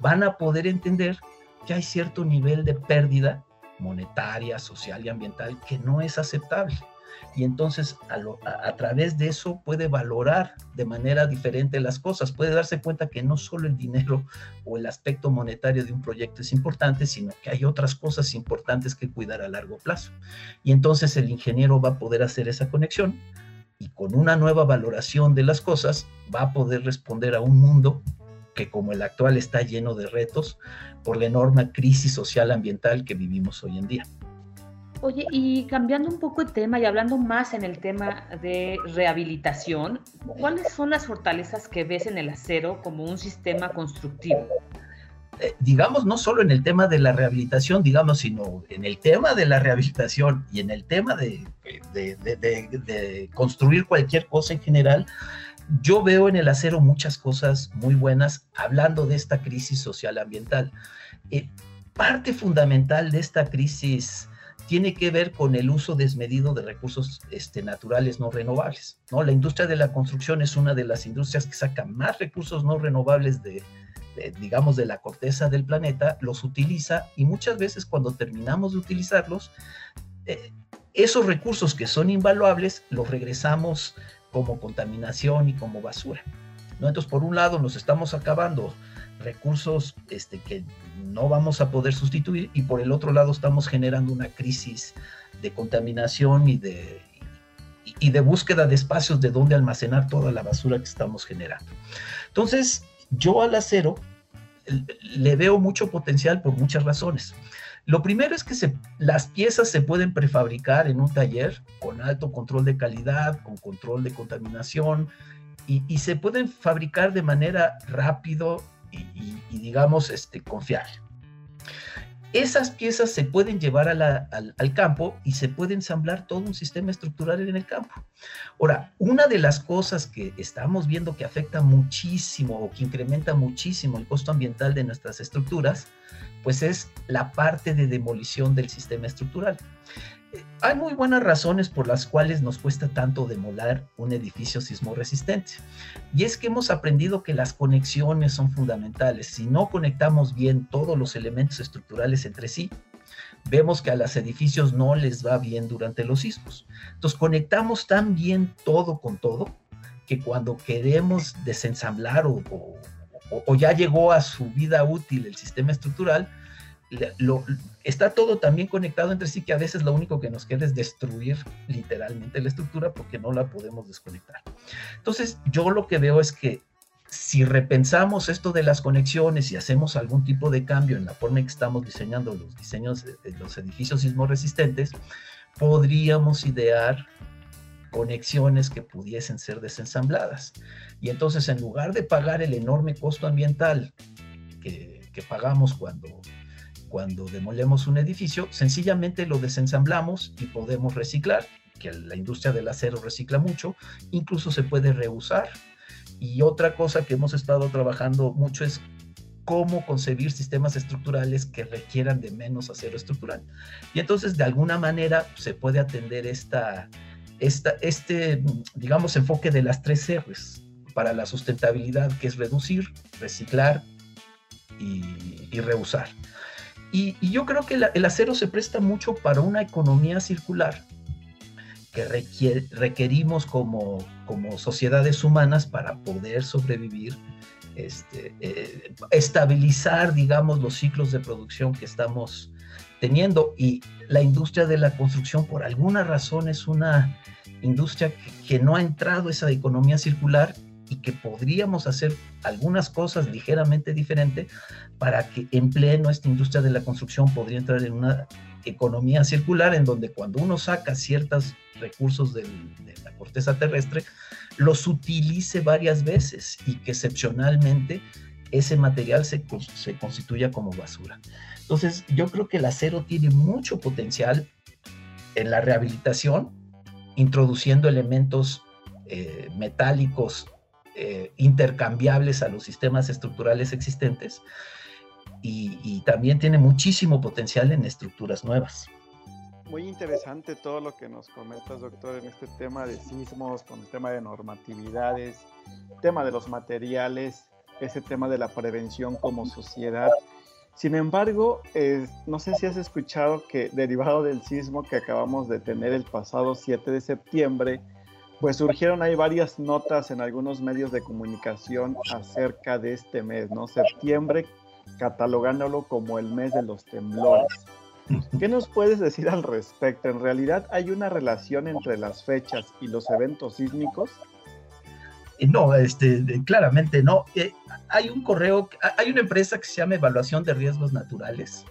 van a poder entender que hay cierto nivel de pérdida monetaria, social y ambiental que no es aceptable. Y entonces a, través de eso puede valorar de manera diferente las cosas, puede darse cuenta que no solo el dinero o el aspecto monetario de un proyecto es importante, sino que hay otras cosas importantes que cuidar a largo plazo. Y entonces el ingeniero va a poder hacer esa conexión y con una nueva valoración de las cosas va a poder responder a un mundo que como el actual está lleno de retos por la enorme crisis social ambiental que vivimos hoy en día.
Oye, y cambiando un poco el tema y hablando más en el tema de rehabilitación, ¿cuáles son las fortalezas que ves en el acero como un sistema constructivo?
Eh, digamos, no solo en el tema de la rehabilitación, digamos, sino en el tema de la rehabilitación y en el tema de, de, de construir cualquier cosa en general, yo veo en el acero muchas cosas muy buenas hablando de esta crisis social ambiental. Eh, parte fundamental de esta crisis tiene que ver con el uso desmedido de recursos este, naturales no renovables. ¿no? La industria de la construcción es una de las industrias que saca más recursos no renovables de, digamos, de la corteza del planeta, los utiliza y muchas veces cuando terminamos de utilizarlos, eh, esos recursos que son invaluables los regresamos como contaminación y como basura. Entonces, por un lado, nos estamos acabando recursos este, que no vamos a poder sustituir y por el otro lado estamos generando una crisis de contaminación y de, y de búsqueda de espacios de donde almacenar toda la basura que estamos generando. Entonces, yo al acero le veo mucho potencial por muchas razones. Lo primero es que las piezas se pueden prefabricar en un taller con alto control de calidad, con control de contaminación y, se pueden fabricar de manera rápido y, digamos este, confiable esas piezas se pueden llevar al, campo y se puede ensamblar todo un sistema estructural en el campo. Ahora, una de las cosas que estamos viendo que afecta muchísimo o que incrementa muchísimo el costo ambiental de nuestras estructuras, pues es la parte de demolición del sistema estructural hay muy buenas razones por las cuales nos cuesta tanto demoler un edificio sismo resistente. Y es que hemos aprendido que las conexiones son fundamentales. Si no conectamos bien todos los elementos estructurales entre sí, vemos que a los edificios no les va bien durante los sismos. Entonces conectamos tan bien todo con todo que cuando queremos desensamblar o, o ya llegó a su vida útil el sistema estructural, lo, está todo también conectado entre sí que a veces lo único que nos queda es destruir literalmente la estructura porque no la podemos desconectar. Entonces, yo lo que veo es que si repensamos esto de las conexiones y hacemos algún tipo de cambio en la forma en que estamos diseñando los diseños de, los edificios sismoresistentes, podríamos idear conexiones que pudiesen ser desensambladas. Y entonces, en lugar de pagar el enorme costo ambiental que, que pagamos cuando cuando demolemos un edificio, sencillamente lo desensamblamos y podemos reciclar, que la industria del acero recicla mucho, incluso se puede reusar. Y otra cosa que hemos estado trabajando mucho es cómo concebir sistemas estructurales que requieran de menos acero estructural. Y entonces, de alguna manera, se puede atender esta, esta, este, digamos, enfoque de las tres R's para la sustentabilidad, que es reducir, reciclar y, y reusar. Y, yo creo que el acero se presta mucho para una economía circular que requerimos como, como sociedades humanas para poder sobrevivir, este, eh, estabilizar, digamos, los ciclos de producción que estamos teniendo. Y la industria de la construcción, por alguna razón, es una industria que, que no ha entrado esa economía circular y que podríamos hacer algunas cosas ligeramente diferentes para que en pleno esta industria de la construcción podría entrar en una economía circular en donde cuando uno saca ciertos recursos de la corteza terrestre, los utilice varias veces y que excepcionalmente ese material se, se constituya como basura. Entonces, yo creo que el acero tiene mucho potencial en la rehabilitación, introduciendo elementos eh, metálicos eh, intercambiables a los sistemas estructurales existentes y, también tiene muchísimo potencial en estructuras nuevas.
Muy interesante todo lo que nos comentas, doctor, en este tema de sismos, con el tema de normatividades, tema de los materiales, ese tema de la prevención como sociedad. Sin embargo, no sé si has escuchado que derivado del sismo que acabamos de tener el pasado 7 de septiembre, pues surgieron ahí varias notas en algunos medios de comunicación acerca de este mes, ¿no? Septiembre, catalogándolo como el mes de los temblores. ¿Qué nos puedes decir al respecto? ¿En realidad hay una relación entre las fechas y los eventos sísmicos?
Eh, no, este, claramente no. Eh, hay un correo, hay una empresa que se llama Evaluación de Riesgos Naturales,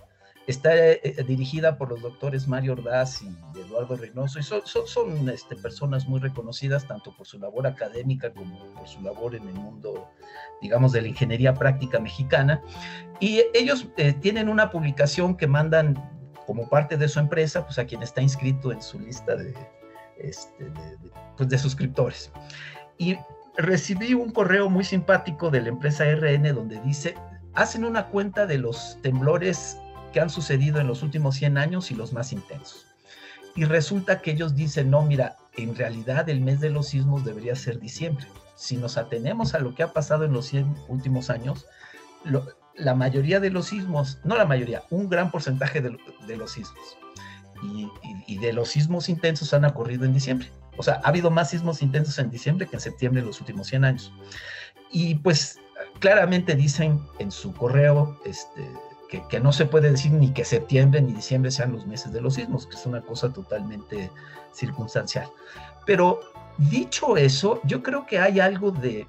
Está eh, eh, dirigida por los doctores Mario Ordaz y Eduardo Reynoso, y son, son, este, personas muy reconocidas tanto por su labor académica como por su labor en el mundo, digamos, de la ingeniería práctica mexicana. Y ellos eh, tienen una publicación que mandan como parte de su empresa, pues a quien está inscrito en su lista de, este, pues, de suscriptores. Y recibí un correo muy simpático de la empresa RN donde dice, hacen una cuenta de los temblores han sucedido en los últimos 100 años y los más intensos. Y resulta que ellos dicen, no, mira, en realidad el mes de los sismos debería ser diciembre. Si nos atenemos a lo que ha pasado en los 100 últimos años, la mayoría de los sismos, no la mayoría, un gran porcentaje de, los sismos y, y, de los sismos intensos han ocurrido en diciembre. O sea, ha habido más sismos intensos en diciembre que en septiembre en los últimos 100 años. Y pues claramente dicen en su correo, este, que, no se puede decir ni que septiembre ni diciembre sean los meses de los sismos, que es una cosa totalmente circunstancial. Pero dicho eso, yo creo que hay algo de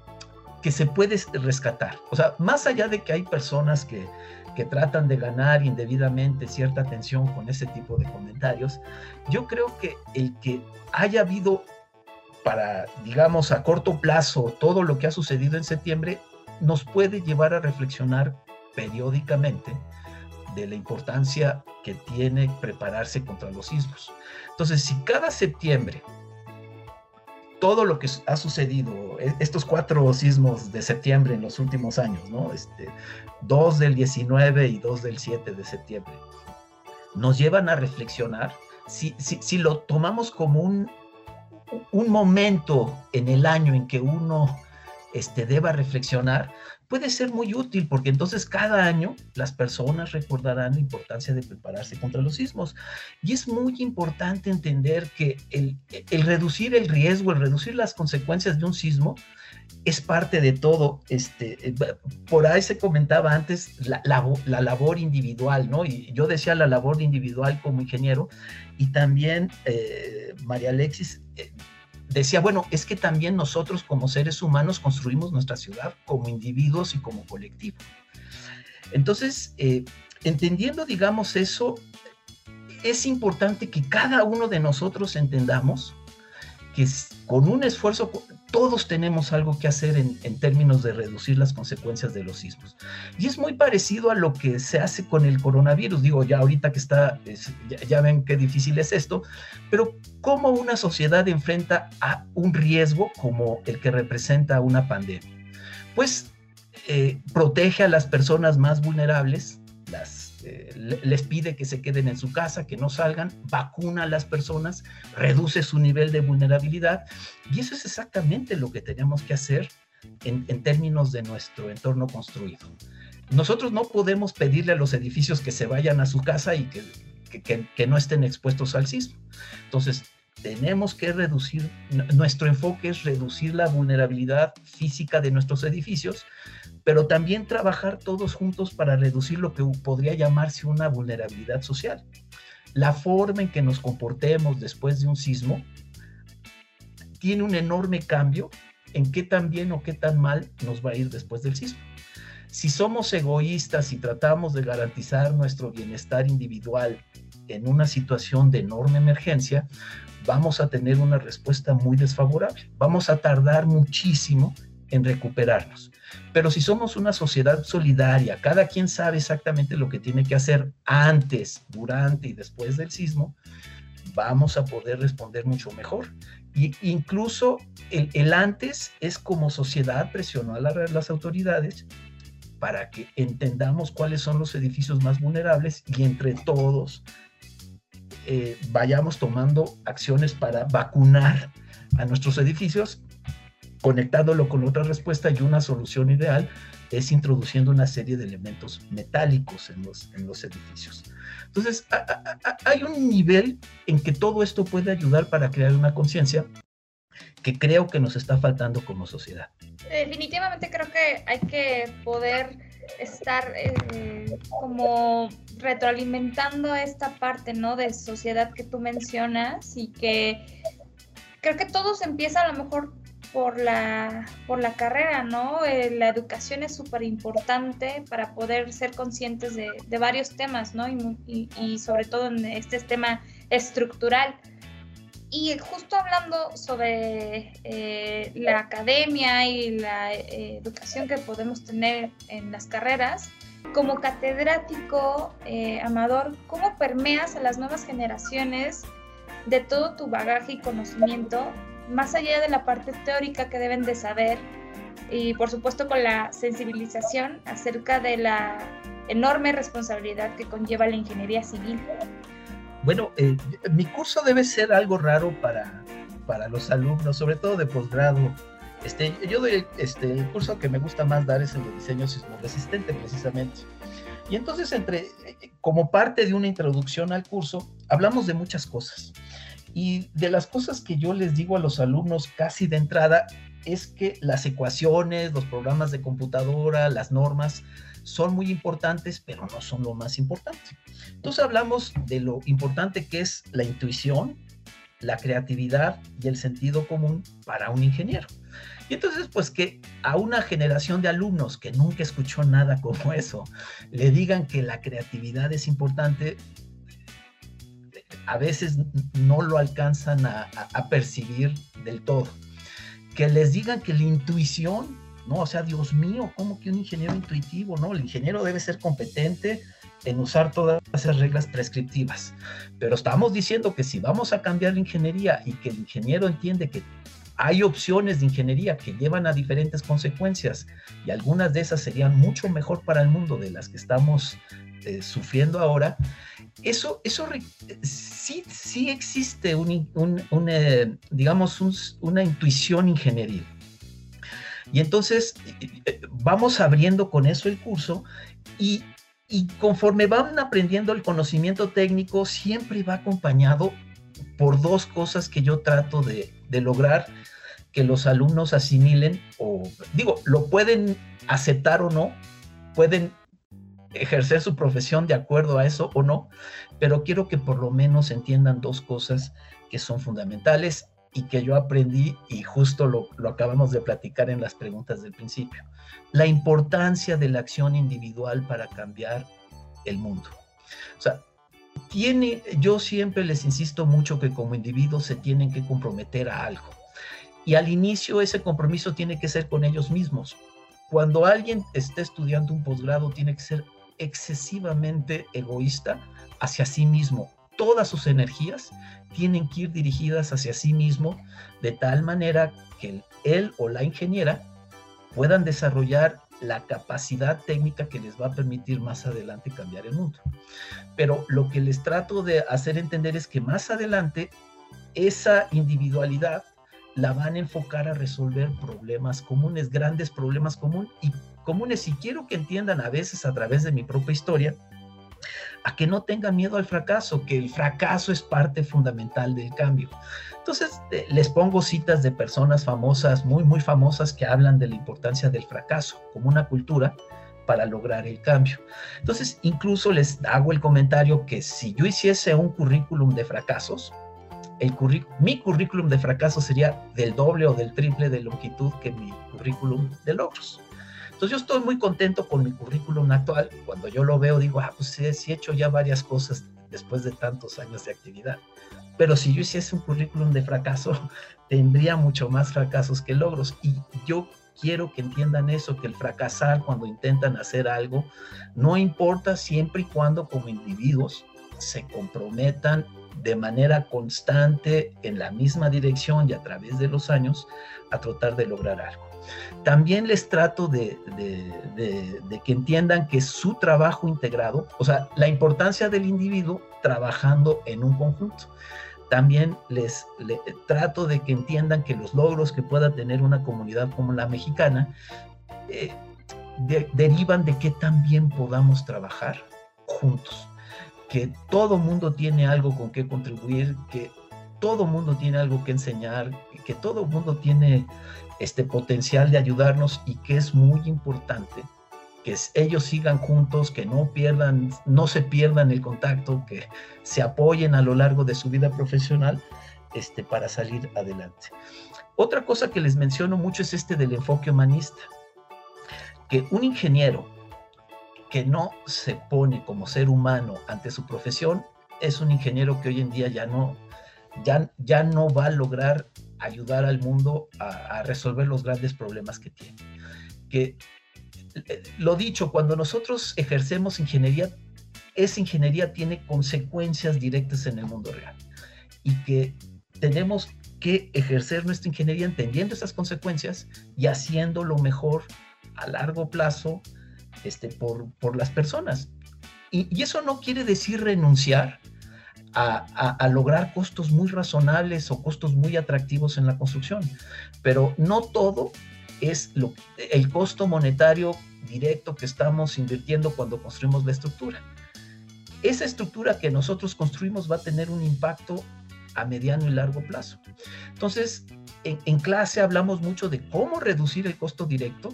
que se puede rescatar. O sea, más allá de que hay personas que, que tratan de ganar indebidamente cierta atención con ese tipo de comentarios, yo creo que el que haya habido para, digamos, a corto plazo todo lo que ha sucedido en septiembre, nos puede llevar a reflexionar periódicamente de la importancia que tiene prepararse contra los sismos. Entonces, si cada septiembre todo lo que ha sucedido, e, estos cuatro sismos de septiembre en los últimos años, ¿no? Este, dos del 19 y dos del 7 de septiembre, nos llevan a reflexionar, si, si, si lo tomamos como un, un momento en el año en que uno este, deba reflexionar, puede ser muy útil porque entonces cada año las personas recordarán la importancia de prepararse contra los sismos. Y es muy importante entender que el, reducir el riesgo, el reducir las consecuencias de un sismo, es parte de todo. Este, eh, por ahí se comentaba antes la, la, labor individual, ¿no? Y yo decía la labor individual como ingeniero y también eh, María Alexis eh, decía, bueno, es que también nosotros como seres humanos construimos nuestra ciudad como individuos y como colectivo. Entonces, entendiendo, digamos, eso, es importante que cada uno de nosotros entendamos que con un esfuerzo todos tenemos algo que hacer en, términos de reducir las consecuencias de los sismos. Y es muy parecido a lo que se hace con el coronavirus. Digo, ya ahorita que está, ya, ven qué difícil es esto, pero ¿cómo una sociedad enfrenta a un riesgo como el que representa una pandemia? Pues eh, protege a las personas más vulnerables, las eh, les pide que se queden en su casa, que no salgan, vacuna a las personas, reduce su nivel de vulnerabilidad. Y eso es exactamente lo que tenemos que hacer en, términos de nuestro entorno construido. Nosotros no podemos pedirle a los edificios que se vayan a su casa y que, que no estén expuestos al sismo. Entonces, tenemos que reducir, nuestro enfoque es reducir la vulnerabilidad física de nuestros edificios, pero también trabajar todos juntos para reducir lo que podría llamarse una vulnerabilidad social. La forma en que nos comportemos después de un sismo tiene un enorme cambio en qué tan bien o qué tan mal nos va a ir después del sismo. Si somos egoístas y tratamos de garantizar nuestro bienestar individual en una situación de enorme emergencia, vamos a tener una respuesta muy desfavorable. Vamos a tardar muchísimo en recuperarnos. Pero si somos una sociedad solidaria, cada quien sabe exactamente lo que tiene que hacer antes, durante y después del sismo, vamos a poder responder mucho mejor. Y incluso el, antes es como sociedad presionó a las autoridades para que entendamos cuáles son los edificios más vulnerables y entre todos eh, vayamos tomando acciones para vacunar a nuestros edificios conectándolo con otra respuesta y una solución ideal es introduciendo una serie de elementos metálicos en los, en los edificios. Entonces, hay un nivel en que todo esto puede ayudar para crear una conciencia que creo que nos está faltando como sociedad.
Definitivamente creo que hay que poder estar eh, como retroalimentando esta parte, ¿no? De sociedad que tú mencionas y que creo que todo se empieza a lo mejor por la, por la carrera, ¿no? Eh, la educación es súper importante para poder ser conscientes de, varios temas, ¿no? Y, y, sobre todo en este tema estructural. Y justo hablando sobre eh, la academia y la eh, educación que podemos tener en las carreras, como catedrático, Amador, ¿cómo permeas a las nuevas generaciones de todo tu bagaje y conocimiento más allá de la parte teórica que deben de saber y por supuesto con la sensibilización acerca de la enorme responsabilidad que conlleva la ingeniería civil.
Bueno, eh, mi curso debe ser algo raro para, para los alumnos, sobre todo de posgrado. Este, yo doy este, el curso que me gusta más dar es el de diseño sismo resistente precisamente. Y entonces, entre, como parte de una introducción al curso, hablamos de muchas cosas. Y de las cosas que yo les digo a los alumnos casi de entrada es que las ecuaciones, los programas de computadora, las normas son muy importantes, pero no son lo más importante. Entonces hablamos de lo importante que es la intuición, la creatividad y el sentido común para un ingeniero. Y entonces, pues que a una generación de alumnos que nunca escuchó nada como eso, le digan que la creatividad es importante, a veces no lo alcanzan a, percibir del todo. Que les digan que la intuición, ¿no? O sea, Dios mío, ¿cómo que un ingeniero intuitivo? No, el ingeniero debe ser competente en usar todas esas reglas prescriptivas. Pero estamos diciendo que si vamos a cambiar la ingeniería y que el ingeniero entiende que hay opciones de ingeniería que llevan a diferentes consecuencias y algunas de esas serían mucho mejor para el mundo de las que estamos eh, sufriendo ahora, eso, eso sí, sí existe un, eh, digamos, una intuición ingenieril. Y entonces eh, vamos abriendo con eso el curso y, conforme van aprendiendo el conocimiento técnico, siempre va acompañado por dos cosas que yo trato de, lograr que los alumnos asimilen o, digo, lo pueden aceptar o no, pueden ejercer su profesión de acuerdo a eso o no, pero quiero que por lo menos entiendan dos cosas que son fundamentales y que yo aprendí y justo lo, lo, acabamos de platicar en las preguntas del principio. La importancia de la acción individual para cambiar el mundo. O sea, tiene, yo siempre les insisto mucho que como individuos se tienen que comprometer a algo. Y al inicio ese compromiso tiene que ser con ellos mismos. Cuando alguien está estudiando un posgrado tiene que ser excesivamente egoísta hacia sí mismo. Todas sus energías tienen que ir dirigidas hacia sí mismo de tal manera que él o la ingeniera puedan desarrollar la capacidad técnica que les va a permitir más adelante cambiar el mundo. Pero lo que les trato de hacer entender es que más adelante esa individualidad la van a enfocar a resolver problemas comunes, grandes problemas comunes y comunes. Y quiero que entiendan a veces a través de mi propia historia a que no tengan miedo al fracaso, que el fracaso es parte fundamental del cambio. Entonces, eh, les pongo citas de personas famosas, muy, muy famosas, que hablan de la importancia del fracaso como una cultura para lograr el cambio. Entonces, incluso les hago el comentario que si yo hiciese un currículum de fracasos, el mi currículum de fracasos sería del doble o del triple de longitud que mi currículum de logros. Entonces yo estoy muy contento con mi currículum actual. Cuando yo lo veo digo, ah, pues sí, sí he hecho ya varias cosas después de tantos años de actividad. Pero si yo hiciese un currículum de fracaso, tendría mucho más fracasos que logros. Y yo quiero que entiendan eso, que el fracasar cuando intentan hacer algo no importa siempre y cuando como individuos se comprometan de manera constante en la misma dirección y a través de los años a tratar de lograr algo. También les trato de, que entiendan que su trabajo integrado, o sea, la importancia del individuo trabajando en un conjunto. También les, trato de que entiendan que los logros que pueda tener una comunidad como la mexicana eh, derivan de que también podamos trabajar juntos, que todo mundo tiene algo con que contribuir, que todo mundo tiene algo que enseñar, que todo mundo tiene este potencial de ayudarnos y que es muy importante que ellos sigan juntos, que no pierdan, no se pierdan el contacto, que se apoyen a lo largo de su vida profesional este, para salir adelante. Otra cosa que les menciono mucho es este del enfoque humanista, que un ingeniero que no se pone como ser humano ante su profesión es un ingeniero que hoy en día ya no, ya, ya no va a lograr ayudar al mundo a, resolver los grandes problemas que tiene. Que eh, lo dicho, cuando nosotros ejercemos ingeniería, esa ingeniería tiene consecuencias directas en el mundo real y que tenemos que ejercer nuestra ingeniería entendiendo esas consecuencias y haciendo lo mejor a largo plazo este, por, por las personas. Y, eso no quiere decir renunciar a, lograr costos muy razonables o costos muy atractivos en la construcción. Pero no todo es lo, el costo monetario directo que estamos invirtiendo cuando construimos la estructura. Esa estructura que nosotros construimos va a tener un impacto a mediano y largo plazo. Entonces, en clase hablamos mucho de cómo reducir el costo directo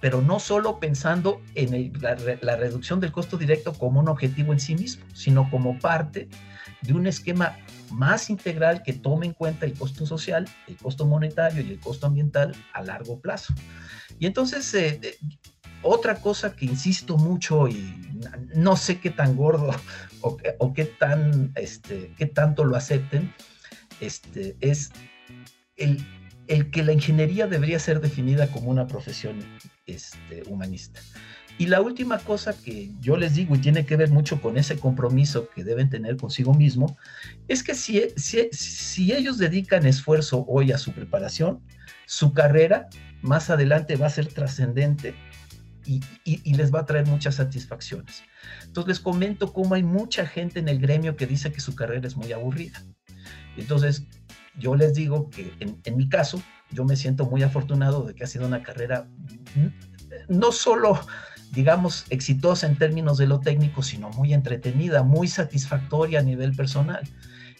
pero no solo pensando en la, reducción del costo directo como un objetivo en sí mismo, sino como parte de un esquema más integral que tome en cuenta el costo social, el costo monetario y el costo ambiental a largo plazo. Y entonces, eh, eh, otra cosa que insisto mucho y no sé qué tan gordo o, qué, tan, este, qué tanto lo acepten, este, es el, el que la ingeniería debería ser definida como una profesión este, humanista. Y la última cosa que yo les digo y tiene que ver mucho con ese compromiso que deben tener consigo mismo, es que si, si, ellos dedican esfuerzo hoy a su preparación, su carrera más adelante va a ser trascendente y, les va a traer muchas satisfacciones. Entonces les comento cómo hay mucha gente en el gremio que dice que su carrera es muy aburrida. Entonces yo les digo que en mi caso, yo me siento muy afortunado de que ha sido una carrera no solo, digamos, exitosa en términos de lo técnico, sino muy entretenida, muy satisfactoria a nivel personal.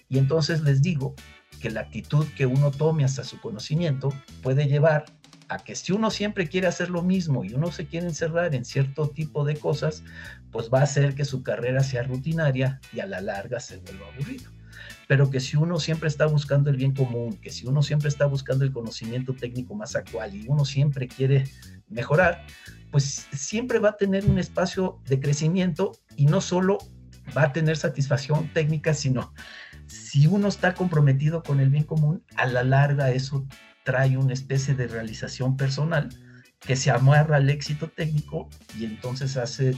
Y entonces les digo que la actitud que uno tome hasta su conocimiento puede llevar a que si uno siempre quiere hacer lo mismo y uno se quiere encerrar en cierto tipo de cosas, pues va a hacer que su carrera sea rutinaria y a la larga se vuelva aburrido. Pero que si uno siempre está buscando el bien común, que si uno siempre está buscando el conocimiento técnico más actual y uno siempre quiere mejorar, pues siempre va a tener un espacio de crecimiento y no solo va a tener satisfacción técnica, sino si uno está comprometido con el bien común, a la larga eso trae una especie de realización personal que se amarra al éxito técnico y entonces hace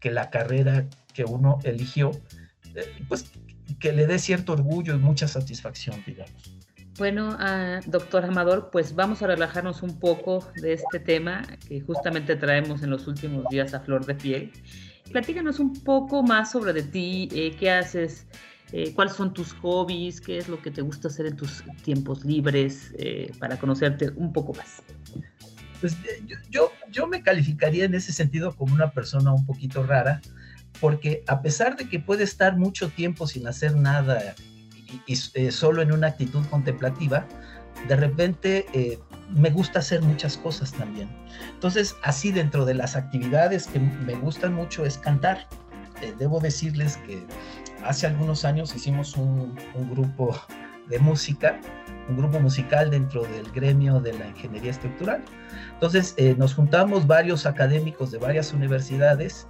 que la carrera que uno eligió, eh, pues que le dé cierto orgullo y mucha satisfacción, digamos.
Bueno, uh, doctor Amador, pues vamos a relajarnos un poco de este tema que justamente traemos en los últimos días a flor de piel. Platícanos un poco más sobre de ti, eh, qué haces eh, cuáles son tus hobbies, qué es lo que te gusta hacer en tus tiempos libres eh, para conocerte un poco más.
Pues yo, yo me calificaría en ese sentido como una persona un poquito rara, porque a pesar de que puede estar mucho tiempo sin hacer nada y, solo en una actitud contemplativa, de repente me gusta hacer muchas cosas también. Entonces, así dentro de las actividades que me gustan mucho es cantar. debo decirles que hace algunos años hicimos un, grupo de música, un grupo musical dentro del gremio de la ingeniería estructural. Entonces eh, nos juntamos varios académicos de varias universidades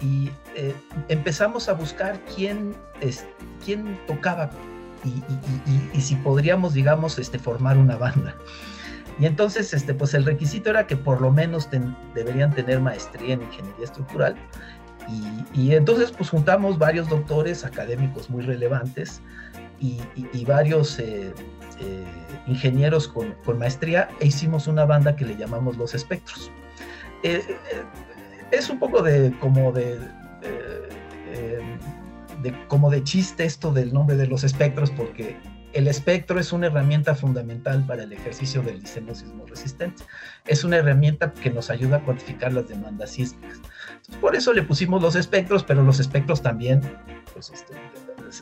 y eh, empezamos a buscar quién, es, quién tocaba y, si podríamos, digamos, este, formar una banda. Y entonces, este, pues el requisito era que por lo menos deberían tener maestría en ingeniería estructural y, entonces pues juntamos varios doctores académicos muy relevantes y, varios eh, eh, ingenieros con, maestría e hicimos una banda que le llamamos Los Espectros. Eh, es un poco de como de, de, como de chiste esto del nombre de los espectros porque el espectro es una herramienta fundamental para el ejercicio del diseño sismo resistente. Es una herramienta que nos ayuda a cuantificar las demandas sísmicas. por eso le pusimos los espectros, pero los espectros también pues, este,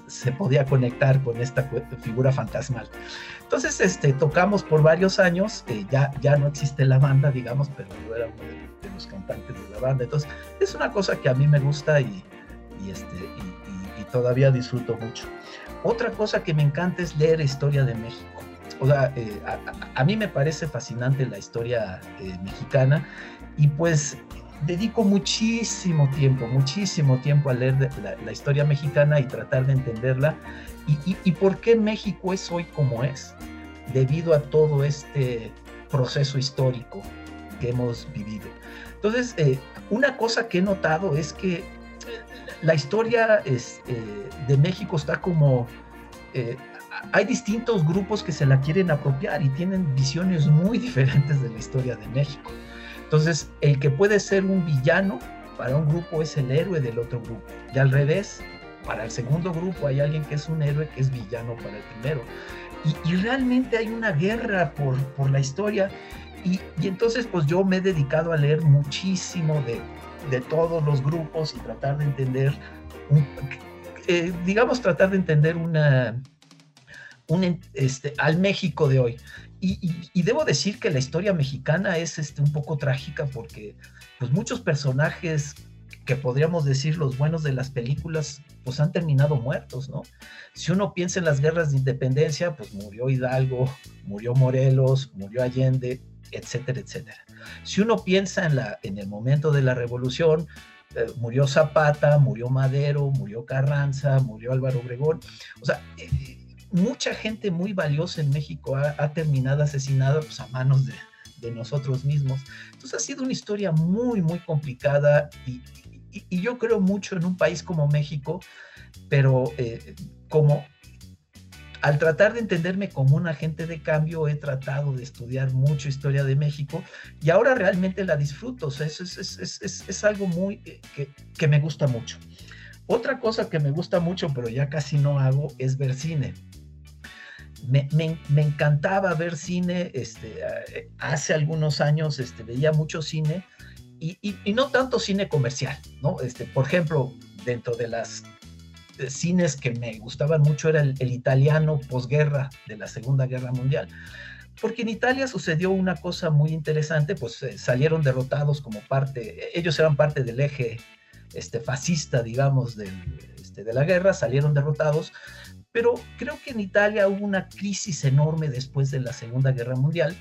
se podía conectar con esta figura fantasmal. Entonces, este, tocamos por varios años, eh, ya, ya no existe la banda, digamos, pero yo era uno de, los cantantes de la banda. Entonces, es una cosa que a mí me gusta y, este, y todavía disfruto mucho. Otra cosa que me encanta es leer historia de México. O sea, eh, a, mí me parece fascinante la historia eh, mexicana y pues dedico muchísimo tiempo, muchísimo tiempo a leer la, historia mexicana y tratar de entenderla. Y, por qué México es hoy como es? Debido a todo este proceso histórico que hemos vivido. Entonces, eh, una cosa que he notado es que la historia eh, de México está como... Eh, hay distintos grupos que se la quieren apropiar y tienen visiones muy diferentes de la historia de México. Entonces, el que puede ser un villano para un grupo es el héroe del otro grupo. Y al revés, para el segundo grupo hay alguien que es un héroe que es villano para el primero. Y, realmente hay una guerra por, por la historia. Y, y, entonces, pues yo me he dedicado a leer muchísimo de, de todos los grupos y tratar de entender, eh, digamos, tratar de entender una, un, este, al México de hoy. Y, debo decir que la historia mexicana es este, un poco trágica porque pues, muchos personajes que podríamos decir los buenos de las películas, pues han terminado muertos, ¿no? Si uno piensa en las guerras de independencia, pues murió Hidalgo, murió Morelos, murió Allende, etcétera, etcétera. Si uno piensa en, la, en el momento de la revolución, eh, murió Zapata, murió Madero, murió Carranza, murió Álvaro Obregón, o sea, eh, mucha gente muy valiosa en México ha, terminado asesinada pues, a manos de, nosotros mismos. Entonces ha sido una historia muy, muy complicada y, yo creo mucho en un país como México, pero eh, como al tratar de entenderme como un agente de cambio, he tratado de estudiar mucho historia de México y ahora realmente la disfruto. O sea, es, es, algo muy eh, que, me gusta mucho. Otra cosa que me gusta mucho, pero ya casi no hago, es ver cine. Me, encantaba ver cine, este, eh, hace algunos años este, veía mucho cine y, no tanto cine comercial. Este, por ejemplo, dentro de las cines que me gustaban mucho era el, italiano posguerra de la Segunda Guerra Mundial. Porque en Italia sucedió una cosa muy interesante, pues eh, salieron derrotados como parte, ellos eran parte del eje este, fascista, digamos, este, de la guerra, salieron derrotados, pero creo que en Italia hubo una crisis enorme después de la Segunda Guerra Mundial,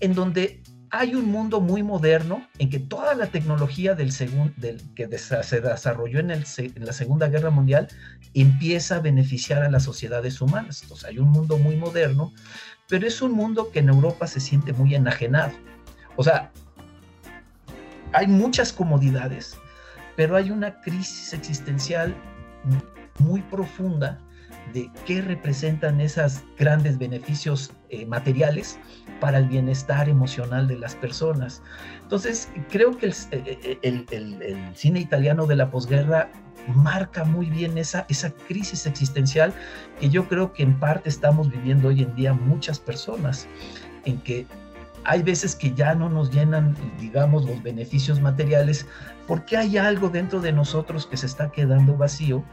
en donde hay un mundo muy moderno en que toda la tecnología del, del que se desarrolló en, el, en, la Segunda Guerra Mundial empieza a beneficiar a las sociedades humanas. Entonces hay un mundo muy moderno, pero es un mundo que en Europa se siente muy enajenado. O sea, hay muchas comodidades, pero hay una crisis existencial muy profunda de qué representan esos grandes beneficios eh, materiales para el bienestar emocional de las personas. Entonces, creo que el, eh, eh, cine italiano de la posguerra marca muy bien esa, esa crisis existencial que yo creo que en parte estamos viviendo hoy en día muchas personas, en que hay veces que ya no nos llenan, digamos, los beneficios materiales, porque hay algo dentro de nosotros que se está quedando vacío,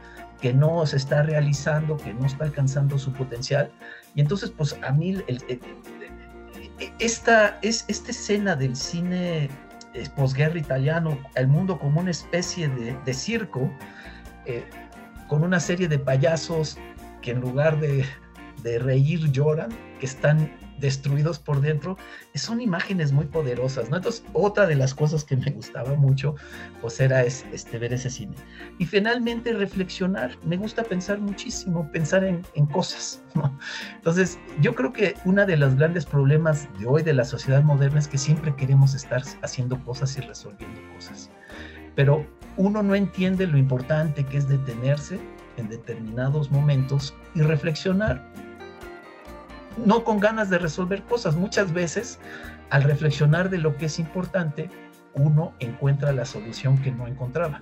que no se está realizando, que no está alcanzando su potencial. Y entonces, pues a mí, esta, es, esta escena del cine eh, posguerra italiano, el mundo como una especie de, circo, eh, con una serie de payasos que en lugar de, de reír lloran, que están destruidos por dentro, son imágenes muy poderosas, ¿no? Entonces, otra de las cosas que me gustaba mucho, pues era este, ver ese cine. Y finalmente reflexionar, me gusta pensar muchísimo, pensar en, en cosas, ¿no? Entonces, yo creo que uno de los grandes problemas de hoy de la sociedad moderna es que siempre queremos estar haciendo cosas y resolviendo cosas. Pero uno no entiende lo importante que es detenerse en determinados momentos y reflexionar no con ganas de resolver cosas. Muchas veces, al reflexionar de lo que es importante, uno encuentra la solución que no encontraba.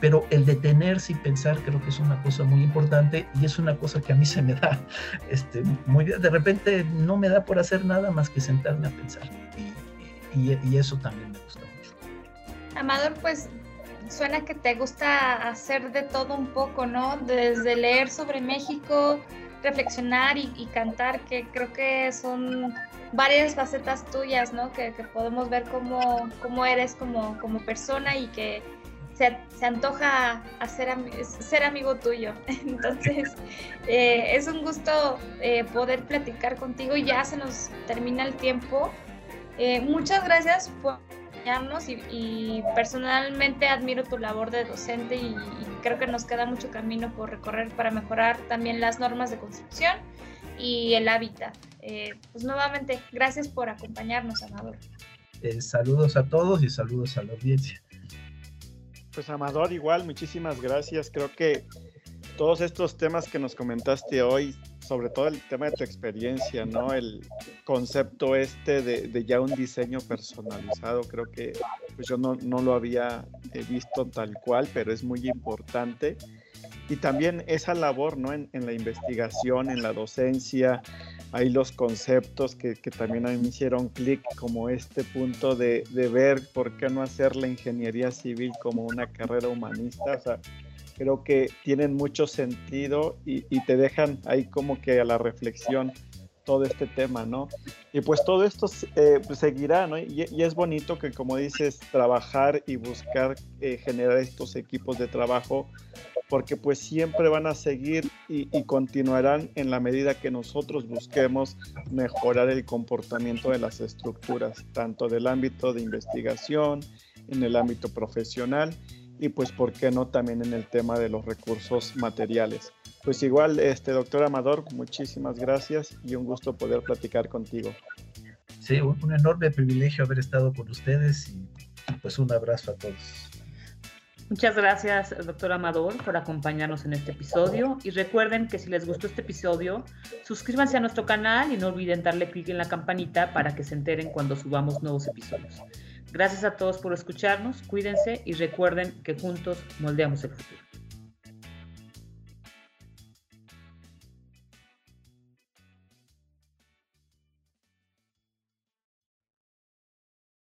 Pero el detenerse y pensar creo que es una cosa muy importante y es una cosa que a mí se me da este, muy bien. De repente no me da por hacer nada más que sentarme a pensar. Y, y eso también me gusta mucho.
Amador, pues suena que te gusta hacer de todo un poco, ¿no? Desde leer sobre México, reflexionar y, cantar, que creo que son varias facetas tuyas, ¿no? Que, podemos ver cómo, cómo, eres como, como persona y que se, se antoja hacer ser amigo tuyo. Entonces, eh, es un gusto eh, poder platicar contigo ya se nos termina el tiempo. Eh, muchas gracias por y, personalmente admiro tu labor de docente y, creo que nos queda mucho camino por recorrer para mejorar también las normas de construcción y el hábitat. Eh, pues nuevamente, gracias por acompañarnos, Amador.
Eh, saludos a todos y saludos a la audiencia.
Pues Amador, igual, muchísimas gracias. Creo que todos estos temas que nos comentaste hoy sobre todo el tema de tu experiencia, ¿no? El concepto este de, ya un diseño personalizado, creo que pues yo no, lo había eh, visto tal cual, pero es muy importante. Y también esa labor, ¿no? En, la investigación, en la docencia, hay los conceptos que, también a mí me hicieron clic, como este punto de, de ver por qué no hacer la ingeniería civil como una carrera humanista, o sea, creo que tienen mucho sentido y, te dejan ahí como que a la reflexión todo este tema, ¿no? Y pues todo esto eh, pues seguirá, ¿no? Y, es bonito que, como dices, trabajar y buscar eh, generar estos equipos de trabajo, porque pues siempre van a seguir y, y, continuarán en la medida que nosotros busquemos mejorar el comportamiento de las estructuras, tanto del ámbito de investigación, en el ámbito profesional y pues por qué no también en el tema de los recursos materiales. Pues igual, este doctor Amador, muchísimas gracias y un gusto poder platicar contigo.
Sí, un, enorme privilegio haber estado con ustedes y pues un abrazo a todos.
Muchas gracias, doctor Amador, por acompañarnos en este episodio. Y recuerden que si les gustó este episodio, suscríbanse a nuestro canal y no olviden darle clic en la campanita para que se enteren cuando subamos nuevos episodios. Gracias a todos por escucharnos, cuídense y recuerden que juntos moldeamos el futuro.